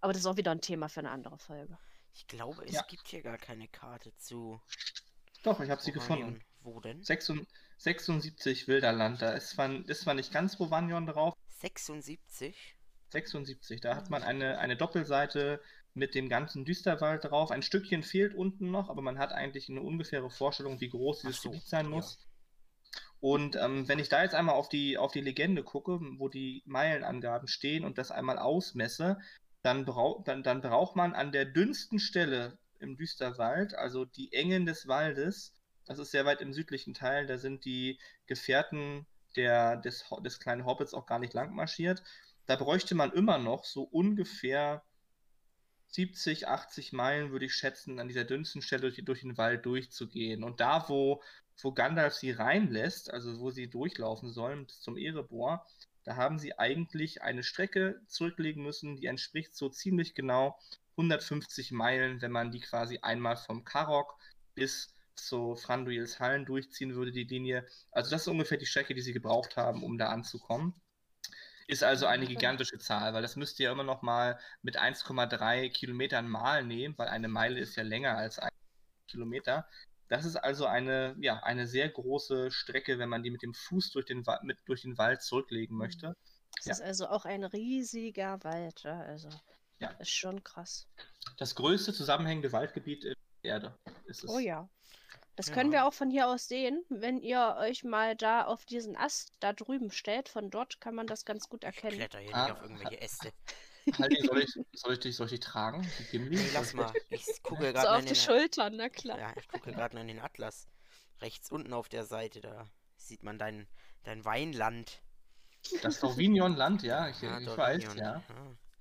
Aber das ist auch wieder ein Thema für eine andere Folge.
Ich glaube, es
Ja.
gibt hier gar keine Karte zu
Doch, ich habe sie gefunden.
Wo denn?
76 76 Wilderland, da ist zwar, ist zwar nicht ganz Rovanion drauf,
76?
76, da hat man eine, eine Doppelseite mit dem ganzen Düsterwald drauf. Ein Stückchen fehlt unten noch, aber man hat eigentlich eine ungefähre Vorstellung, wie groß dieses
so,
Gebiet sein
ja.
muss. Und ähm, wenn ich da jetzt einmal auf die, auf die Legende gucke, wo die Meilenangaben stehen und das einmal ausmesse, dann, brau dann, dann braucht man an der dünnsten Stelle im Düsterwald, also die Engen des Waldes, das ist sehr weit im südlichen Teil, da sind die Gefährten der, des, des kleinen Hobbits auch gar nicht lang marschiert. Da bräuchte man immer noch so ungefähr 70, 80 Meilen, würde ich schätzen, an dieser dünnsten Stelle durch, durch den Wald durchzugehen. Und da, wo, wo Gandalf sie reinlässt, also wo sie durchlaufen sollen bis zum Erebor, Da haben sie eigentlich eine Strecke zurücklegen müssen, die entspricht so ziemlich genau 150 Meilen, wenn man die quasi einmal vom Karok bis zu Franduils Hallen durchziehen würde, die Linie. Also das ist ungefähr die Strecke, die sie gebraucht haben, um da anzukommen. Ist also eine gigantische Zahl, weil das müsst ihr immer noch mal mit 1,3 Kilometern mal nehmen, weil eine Meile ist ja länger als ein Kilometer. Das ist also eine, ja, eine sehr große Strecke, wenn man die mit dem Fuß durch den, mit, durch den Wald zurücklegen möchte.
Das ja. ist also auch ein riesiger Wald, ja, also ja. ist schon krass.
Das größte zusammenhängende Waldgebiet in der Erde ist es.
Oh ja. Das ja. können wir auch von hier aus sehen. Wenn ihr euch mal da auf diesen Ast da drüben stellt, von dort kann man das ganz gut erkennen. Ich
kletter hier ah. nicht auf irgendwelche Äste.
Halli, soll ich, soll ich dich, soll ich dich tragen?
Nee, lass mal. Ich gucke
gerade so auf die den, Schultern, na klar.
Ja, ich gucke gerade in den Atlas. Rechts unten auf der Seite, da sieht man dein, dein Weinland.
Das Sauvignon-Land, ja, ich, ja, ich weiß, ja. ja.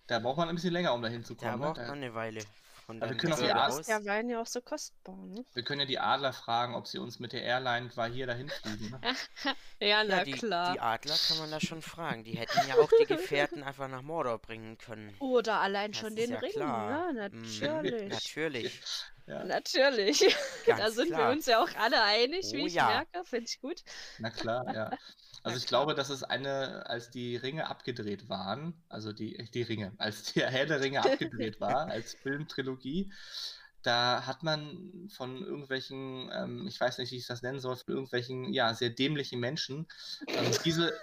Da braucht man ein bisschen länger, um da hinzukommen.
Da braucht ne? man eine Weile.
Von wir können die der Wein ja auch so kostbar, ne?
Wir können ja die Adler fragen, ob sie uns mit der Airline war hier dahin fliegen. Ne?
ja, na
ja, die,
klar.
Die Adler kann man da schon fragen. Die hätten ja auch die Gefährten einfach nach Mordor bringen können.
Oder allein das schon den ja Ring, klar. ne? Natürlich.
natürlich.
Ja. Natürlich. da sind klar. wir uns ja auch alle einig, oh, wie ich ja. merke. Finde ich gut.
Na klar, ja. Also ich glaube, dass es eine, als die Ringe abgedreht waren, also die, die Ringe, als der Herr der Ringe abgedreht war, als Filmtrilogie, da hat man von irgendwelchen, ähm, ich weiß nicht, wie ich das nennen soll, von irgendwelchen, ja, sehr dämlichen Menschen, ähm, diese,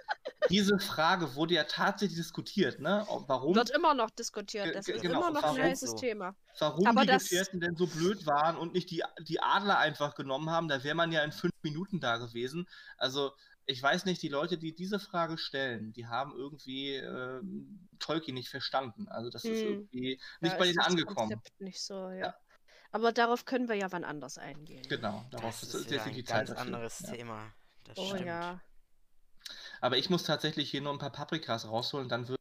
diese Frage wurde ja tatsächlich diskutiert, ne? Warum?
Wird immer noch diskutiert, das ist genau, immer noch ein heißes so. Thema.
Warum Aber die das... Gefährten denn so blöd waren und nicht die, die Adler einfach genommen haben, da wäre man ja in fünf Minuten da gewesen. Also, ich weiß nicht, die Leute, die diese Frage stellen, die haben irgendwie äh, Tolkien nicht verstanden. Also das hm. ist irgendwie nicht ja, bei ihnen angekommen.
Konzept nicht so, ja. ja. Aber darauf können wir ja wann anders eingehen.
Genau,
darauf das ist, ist definitiv ein ganz anderes ja. Thema.
Das oh stimmt. ja.
Aber ich muss tatsächlich hier nur ein paar Paprikas rausholen, dann wird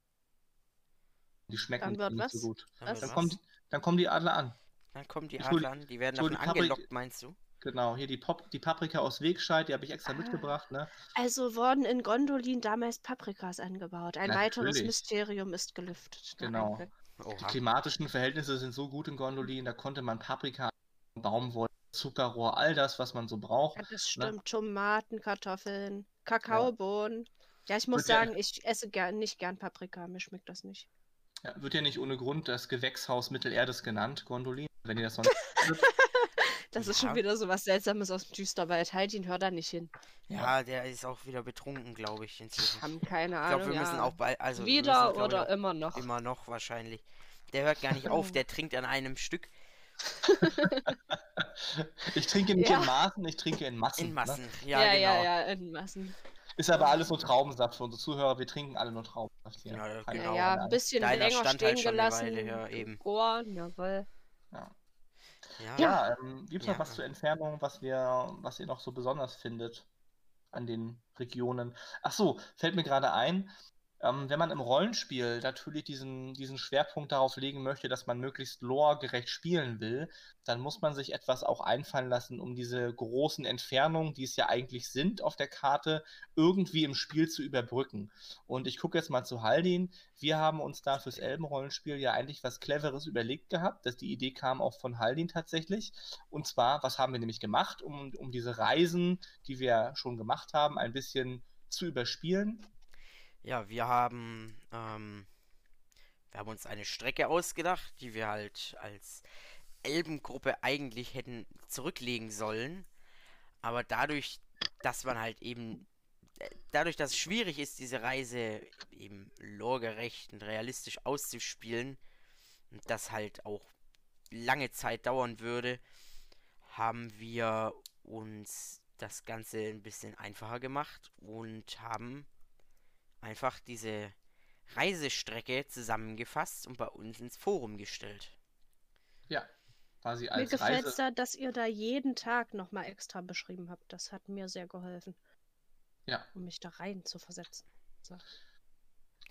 die schmecken
dann nicht was?
so gut. Dann, kommen, dann kommen die Adler an.
Dann kommen die Adler an, die werden davon angelockt, meinst du?
Genau, hier die, Pop die Paprika aus Wegscheid, die habe ich extra ah. mitgebracht. Ne?
Also wurden in Gondolin damals Paprikas angebaut. Ein Natürlich. weiteres Mysterium ist gelüftet.
Genau. Die klimatischen Verhältnisse sind so gut in Gondolin, da konnte man Paprika, Baumwolle, Zuckerrohr, all das, was man so braucht. Ja,
das ne? stimmt. Ne? Tomaten, Kartoffeln, Kakaobohnen. Ja, ja ich muss Wird sagen, ja... ich esse gern, nicht gern Paprika, mir schmeckt das nicht.
Ja, wird ja nicht ohne Grund das Gewächshaus Mittelerdes genannt, Gondolin, wenn ihr das sonst
Das ja. ist schon wieder so was Seltsames aus dem Düsterwald. Halt ihn, hör da nicht hin.
Ja, der ist auch wieder betrunken, glaube ich.
Inzwischen. Haben keine
Ahnung. Ich glaube, wir müssen auch bei. Also
wieder
müssen,
oder ich, immer noch?
Immer noch wahrscheinlich. Der hört gar nicht auf, der trinkt an einem Stück.
ich trinke nicht ja. in Maßen, ich trinke in Massen.
In Massen,
ne?
ja, ja,
genau. ja, ja, in Massen.
Ist aber alles nur Traubensaft für unsere Zuhörer. Wir trinken alle nur Traubensaft hier.
Ja, genau. ja, ein bisschen Deiner länger stand stehen halt gelassen. Weile, ja, eben. Ohren, jawohl.
Ja. Ja, ja ähm, gibt es ja. noch was zur Entfernung, was wir, was ihr noch so besonders findet an den Regionen? Ach so, fällt mir gerade ein, ähm, wenn man im Rollenspiel natürlich diesen, diesen Schwerpunkt darauf legen möchte, dass man möglichst loregerecht spielen will, dann muss man sich etwas auch einfallen lassen, um diese großen Entfernungen, die es ja eigentlich sind auf der Karte, irgendwie im Spiel zu überbrücken. Und ich gucke jetzt mal zu Haldin. Wir haben uns da fürs Elbenrollenspiel ja eigentlich was Cleveres überlegt gehabt, dass die Idee kam auch von Haldin tatsächlich. Und zwar, was haben wir nämlich gemacht, um, um diese Reisen, die wir schon gemacht haben, ein bisschen zu überspielen?
Ja, wir haben, ähm, wir haben uns eine Strecke ausgedacht, die wir halt als Elbengruppe eigentlich hätten zurücklegen sollen. Aber dadurch, dass man halt eben, äh, dadurch, dass es schwierig ist, diese Reise eben lorgerecht und realistisch auszuspielen, und das halt auch lange Zeit dauern würde, haben wir uns das Ganze ein bisschen einfacher gemacht und haben einfach diese Reisestrecke zusammengefasst und bei uns ins Forum gestellt.
Ja, quasi als
Mir gefällt es da, dass ihr da jeden Tag nochmal extra beschrieben habt. Das hat mir sehr geholfen.
Ja.
Um mich da rein zu versetzen. So.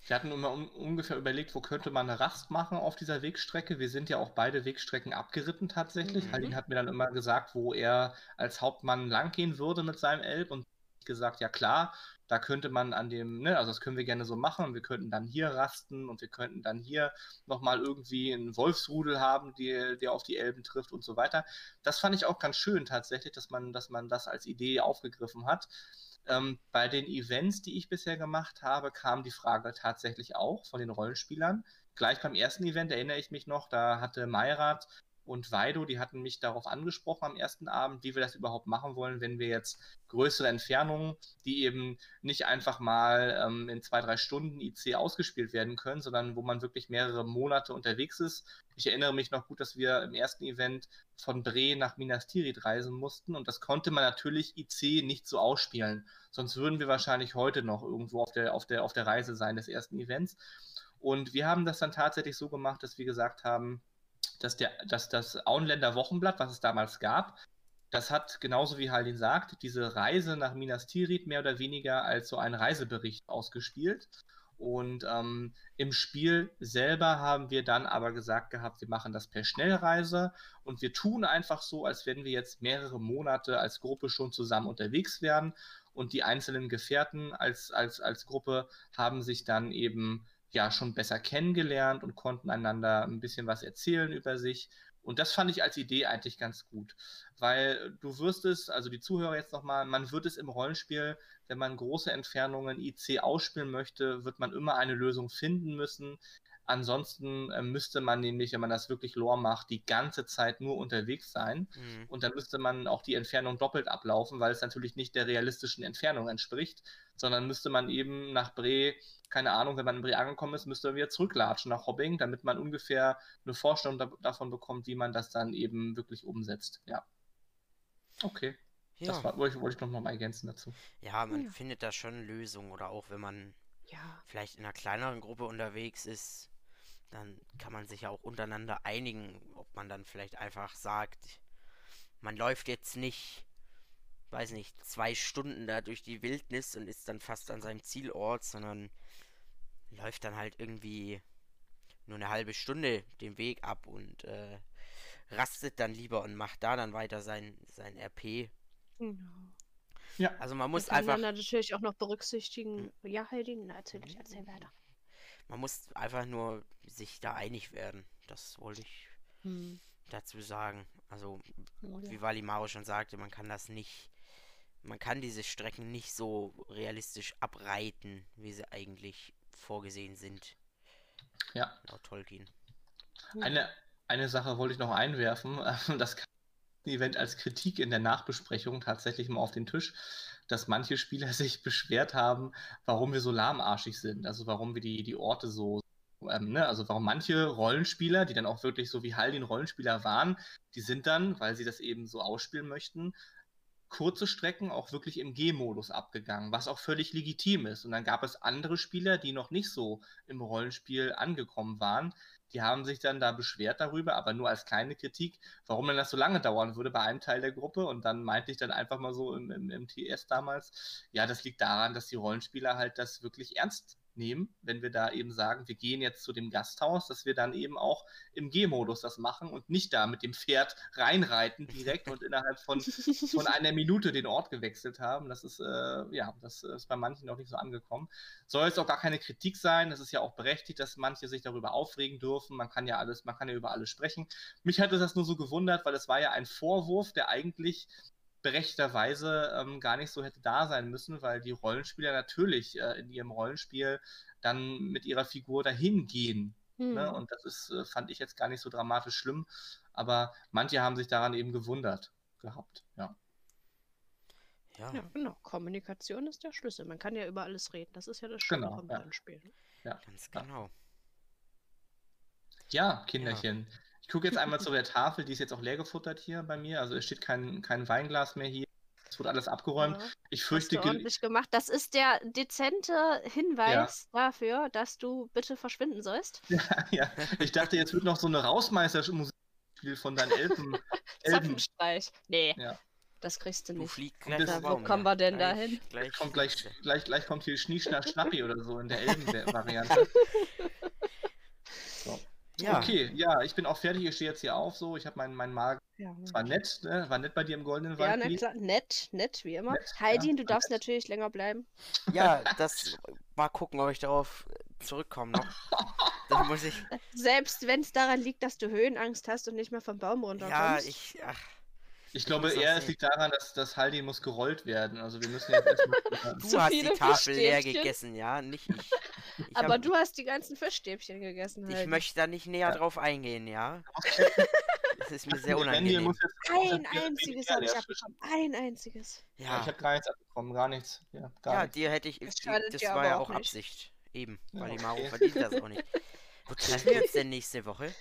Wir hatten immer un ungefähr überlegt, wo könnte man eine Rast machen auf dieser Wegstrecke. Wir sind ja auch beide Wegstrecken abgeritten tatsächlich. Mhm. Halin hat mir dann immer gesagt, wo er als Hauptmann langgehen würde mit seinem Elb und gesagt, ja klar, da könnte man an dem, ne, also das können wir gerne so machen. Wir könnten dann hier rasten und wir könnten dann hier nochmal irgendwie einen Wolfsrudel haben, die, der auf die Elben trifft und so weiter. Das fand ich auch ganz schön tatsächlich, dass man, dass man das als Idee aufgegriffen hat. Ähm, bei den Events, die ich bisher gemacht habe, kam die Frage tatsächlich auch von den Rollenspielern. Gleich beim ersten Event erinnere ich mich noch, da hatte Meirat und Vaido, die hatten mich darauf angesprochen am ersten Abend, wie wir das überhaupt machen wollen, wenn wir jetzt größere Entfernungen, die eben nicht einfach mal ähm, in zwei, drei Stunden IC ausgespielt werden können, sondern wo man wirklich mehrere Monate unterwegs ist. Ich erinnere mich noch gut, dass wir im ersten Event von Bre nach Minas Tirith reisen mussten und das konnte man natürlich IC nicht so ausspielen. Sonst würden wir wahrscheinlich heute noch irgendwo auf der, auf der, auf der Reise sein des ersten Events. Und wir haben das dann tatsächlich so gemacht, dass wir gesagt haben, dass, der, dass das Auenländer Wochenblatt, was es damals gab, das hat, genauso wie Haldin sagt, diese Reise nach Minas Tirith mehr oder weniger als so einen Reisebericht ausgespielt. Und ähm, im Spiel selber haben wir dann aber gesagt gehabt, wir machen das per Schnellreise und wir tun einfach so, als wenn wir jetzt mehrere Monate als Gruppe schon zusammen unterwegs wären. Und die einzelnen Gefährten als, als, als Gruppe haben sich dann eben ja schon besser kennengelernt und konnten einander ein bisschen was erzählen über sich. Und das fand ich als Idee eigentlich ganz gut, weil du wirst es, also die Zuhörer jetzt nochmal, man wird es im Rollenspiel, wenn man große Entfernungen IC ausspielen möchte, wird man immer eine Lösung finden müssen. Ansonsten äh, müsste man nämlich, wenn man das wirklich Lore macht, die ganze Zeit nur unterwegs sein. Mhm. Und dann müsste man auch die Entfernung doppelt ablaufen, weil es natürlich nicht der realistischen Entfernung entspricht, sondern müsste man eben nach Bre, keine Ahnung, wenn man in Bre angekommen ist, müsste man wieder zurücklatschen nach Hobbing, damit man ungefähr eine Vorstellung da davon bekommt, wie man das dann eben wirklich umsetzt. Ja. Okay. Ja. Das war, wollte, wollte ich noch mal ergänzen dazu.
Ja, man ja. findet da schon Lösungen oder auch wenn man ja. vielleicht in einer kleineren Gruppe unterwegs ist, dann kann man sich ja auch untereinander einigen, ob man dann vielleicht einfach sagt, man läuft jetzt nicht, weiß nicht, zwei Stunden da durch die Wildnis und ist dann fast an seinem Zielort, sondern läuft dann halt irgendwie nur eine halbe Stunde den Weg ab und äh, rastet dann lieber und macht da dann weiter sein, sein RP. Genau.
Ja. Also man muss einfach. Dann natürlich auch noch berücksichtigen. Hm. Ja, Heidi, na, erzähl ich, erzähl weiter.
Man muss einfach nur sich da einig werden. Das wollte ich hm. dazu sagen. Also, oh, ja. wie Valimaro schon sagte, man kann das nicht. Man kann diese Strecken nicht so realistisch abreiten, wie sie eigentlich vorgesehen sind.
Ja. Laut Tolkien. Eine, eine Sache wollte ich noch einwerfen. Das Event als Kritik in der Nachbesprechung tatsächlich mal auf den Tisch, dass manche Spieler sich beschwert haben, warum wir so lahmarschig sind, also warum wir die, die Orte so, ähm, ne? also warum manche Rollenspieler, die dann auch wirklich so wie Haldin Rollenspieler waren, die sind dann, weil sie das eben so ausspielen möchten, kurze Strecken auch wirklich im G-Modus abgegangen, was auch völlig legitim ist. Und dann gab es andere Spieler, die noch nicht so im Rollenspiel angekommen waren, die haben sich dann da beschwert darüber, aber nur als kleine Kritik, warum denn das so lange dauern würde bei einem Teil der Gruppe. Und dann meinte ich dann einfach mal so im, im, im TS damals, ja, das liegt daran, dass die Rollenspieler halt das wirklich ernst nehmen, wenn wir da eben sagen, wir gehen jetzt zu dem Gasthaus, dass wir dann eben auch im G-Modus das machen und nicht da mit dem Pferd reinreiten direkt und innerhalb von, von einer Minute den Ort gewechselt haben. Das ist, äh, ja, das ist bei manchen noch nicht so angekommen. Soll jetzt auch gar keine Kritik sein. Es ist ja auch berechtigt, dass manche sich darüber aufregen dürfen. Man kann ja alles, man kann ja über alles sprechen. Mich hatte das nur so gewundert, weil es war ja ein Vorwurf, der eigentlich berechterweise ähm, gar nicht so hätte da sein müssen, weil die Rollenspieler natürlich äh, in ihrem Rollenspiel dann mit ihrer Figur dahin gehen. Hm. Ne? Und das ist, äh, fand ich jetzt gar nicht so dramatisch schlimm, aber manche haben sich daran eben gewundert gehabt, ja.
Ja. ja, genau. Kommunikation ist der Schlüssel. Man kann ja über alles reden. Das ist ja das Schöne genau, vom ja. Rollenspiel.
Ja, ganz genau.
Ja, Kinderchen. Ja. Ich gucke jetzt einmal zu der Tafel, die ist jetzt auch leer gefuttert hier bei mir. Also es steht kein, kein Weinglas mehr hier. Es wurde alles abgeräumt. Ja, ich fürchte.
Hast du ordentlich gemacht. Das ist der dezente Hinweis ja. dafür, dass du bitte verschwinden sollst.
Ja, ja. Ich dachte, jetzt wird noch so eine Rausmeistermusik von deinen Elfen.
Zapfenstreich. Nee. Ja. Das kriegst du nicht. Du
fliegst gleich da,
wo kommen wir denn da hin?
Gleich, kommt gleich, gleich, gleich kommt hier Schnieschnapp Schnappi oder so in der Elben-Variante. Ja. Okay, ja, ich bin auch fertig. Ich stehe jetzt hier auf so. Ich habe meinen mein Magen
Ja.
Es war nett, ne? War nett bei dir im Goldenen
Ja,
Wald.
na
Willi?
klar, nett, nett, wie immer.
Nett,
Heidi,
ja,
du darfst
nett.
natürlich länger bleiben.
Ja, das mal gucken, ob ich darauf zurückkomme noch. Dann muss ich.
Selbst wenn es daran liegt, dass du Höhenangst hast und nicht mehr vom Baum runterkommst.
Ja, ich. Ach,
Ich glaube
das
eher, es liegt daran, dass das Haldi muss gerollt werden. Also wir müssen jetzt erstmal.
du hast die Tafel leer gegessen, ja, nicht ich. Ich
Aber
hab-
du hast die ganzen Fischstäbchen gegessen.
Ich
Heidi.
möchte da nicht näher
Ja.
drauf eingehen, ja. Das ist mir sehr unangenehm.
jetzt-
Ein einziges habe ich abbekommen. Ein einziges.
Ja, ich habe gar nichts abbekommen, gar nichts. Ja, gar
ja
nichts.
dir hätte ich.
Das
Das, war ja
auch
auch. Absicht. Eben,
Ja,
weil die Maro
okay.
verdient das auch nicht. Wo treffen wir uns denn nächste Woche?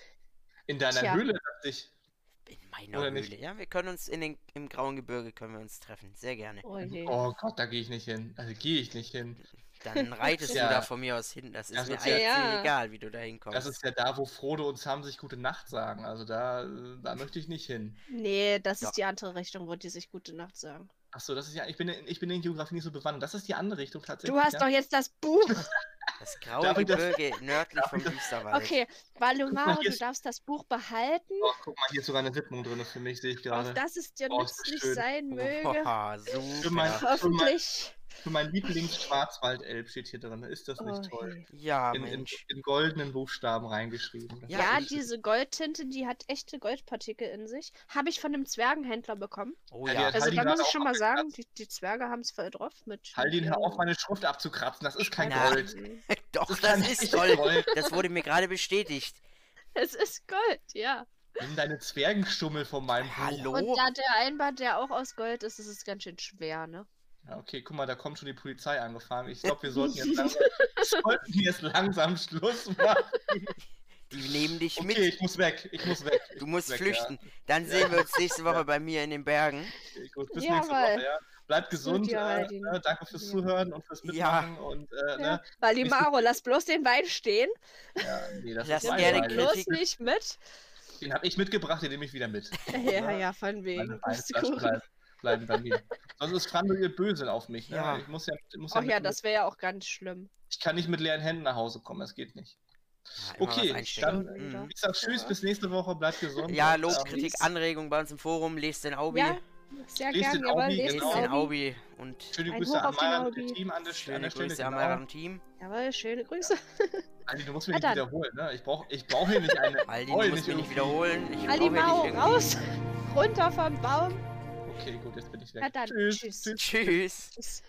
In deiner
Tja.
Höhle dachte ich.
In meiner
Oder
Höhle.
nicht?
Ja, wir können uns in den, im grauen Gebirge können wir uns treffen. Sehr gerne.
Oh je.
Oh Gott, da gehe ich nicht hin. Also gehe ich nicht hin.
Dann reitest
Ja.
du da von mir aus hin. Das ist
Das
mir
ist
ja- Ja.
egal, wie du da hinkommst.
Das ist ja da, wo Frodo und Sam sich gute Nacht sagen. Also da, da möchte ich nicht hin.
Nee, das
Ja.
ist die andere Richtung, wo die sich gute Nacht sagen.
Achso, das ist ja, ich bin, in- ich bin in Geografie nicht so bewandert. Das ist die andere Richtung tatsächlich.
Du hast
ja?
doch jetzt das Buch.
Das graue
das-
Gebirge nördlich vom
das-
Düsterwald.
Okay, Valumaro, du
ist-
darfst das Buch behalten.
Oh, guck mal, hier ist sogar eine Widmung drin für mich, sehe ich gerade.
dass es dir
Oh, ist das
nützlich
schön.
sein möge.
Boah,
Für mein-
super.
Hoffentlich.
Für mein Lieblings-Schwarzwaldelb steht hier drin. Ist das nicht
Oh
toll?
Ja,
In, in,
Mensch.
in goldenen Buchstaben reingeschrieben. Das
Ja,
diese Goldtinte, die hat echte Goldpartikel in sich. Habe ich von einem Zwergenhändler bekommen.
Oh
Ja,
ja.
Also
Haldi
da muss ich schon mal sagen, die, die Zwerge haben es voll drauf mit.
Haldin,
mit
hör auf, meine Schrift abzukratzen. Das ist kein
Na.
Gold.
Doch,
ist
das ist toll.
Gold.
Das wurde mir gerade bestätigt.
Es ist Gold, ja.
Nimm deine Zwergenstummel von meinem Buch.
Hallo?
Und da der Einband, der auch aus Gold ist, ist es ganz schön schwer, ne?
Ja, okay, guck mal, da kommt schon die Polizei angefahren. Ich glaube, wir sollten jetzt langsam, sollten jetzt langsam Schluss machen.
Die nehmen dich
Okay,
mit.
ich muss weg. Ich muss weg. Ich
Du
muss
musst
weg,
flüchten. Dann sehen wir uns nächste Woche bei mir in den Bergen.
Ja. Okay, gut, bis
Jawohl.
nächste Woche, ja. Bleibt gesund.
dir,
Äh, äh, danke fürs
Ja.
Zuhören und fürs
Ja.
Mitmachen. Und, äh,
Ja.
ne?
Valimaro, lass bloß den Wein stehen.
ja, nee, das
Lass
ist Wein.
bloß nicht mit.
Den habe ich mitgebracht, den nehme ich wieder mit.
Ja, ja, von wegen.
Meine
Pustekuchen.
Bleiben, bei mir. Sonst ist Franduil böse auf mich. Ne?
Ja.
Ich muss ja, ich muss
Ach
mit-
ja, das wäre ja auch ganz schlimm.
ich kann nicht mit leeren Händen nach Hause kommen, das geht nicht.
Ja,
Okay, dann-
Mhm.
Ich sag Tschüss,
Ja.
bis nächste Woche, bleibt gesund.
Ja,
und,
Lob, Kritik. Anregung bei uns im Forum. Lest den Aubi.
Ja, sehr
Lest
gern,
den Aubi,
lest
genau.
Den
Aubi.
Und
Schöne Grüße an Maya und Team an der, an
schöne
der Stelle.
Grüße an
genau.
eurem Team.
Jawohl, schöne Grüße.
Aldi, du musst mich nicht wiederholen, ne? Ich brauche ich brauch hier nicht eine.
Aldi, du musst mich nicht wiederholen. Ich hier nicht
raus! Runter vom Baum.
Okay, gut, jetzt bin ich weg.
Na dann,
tschüss.
tschüss.
tschüss.
Tschüss.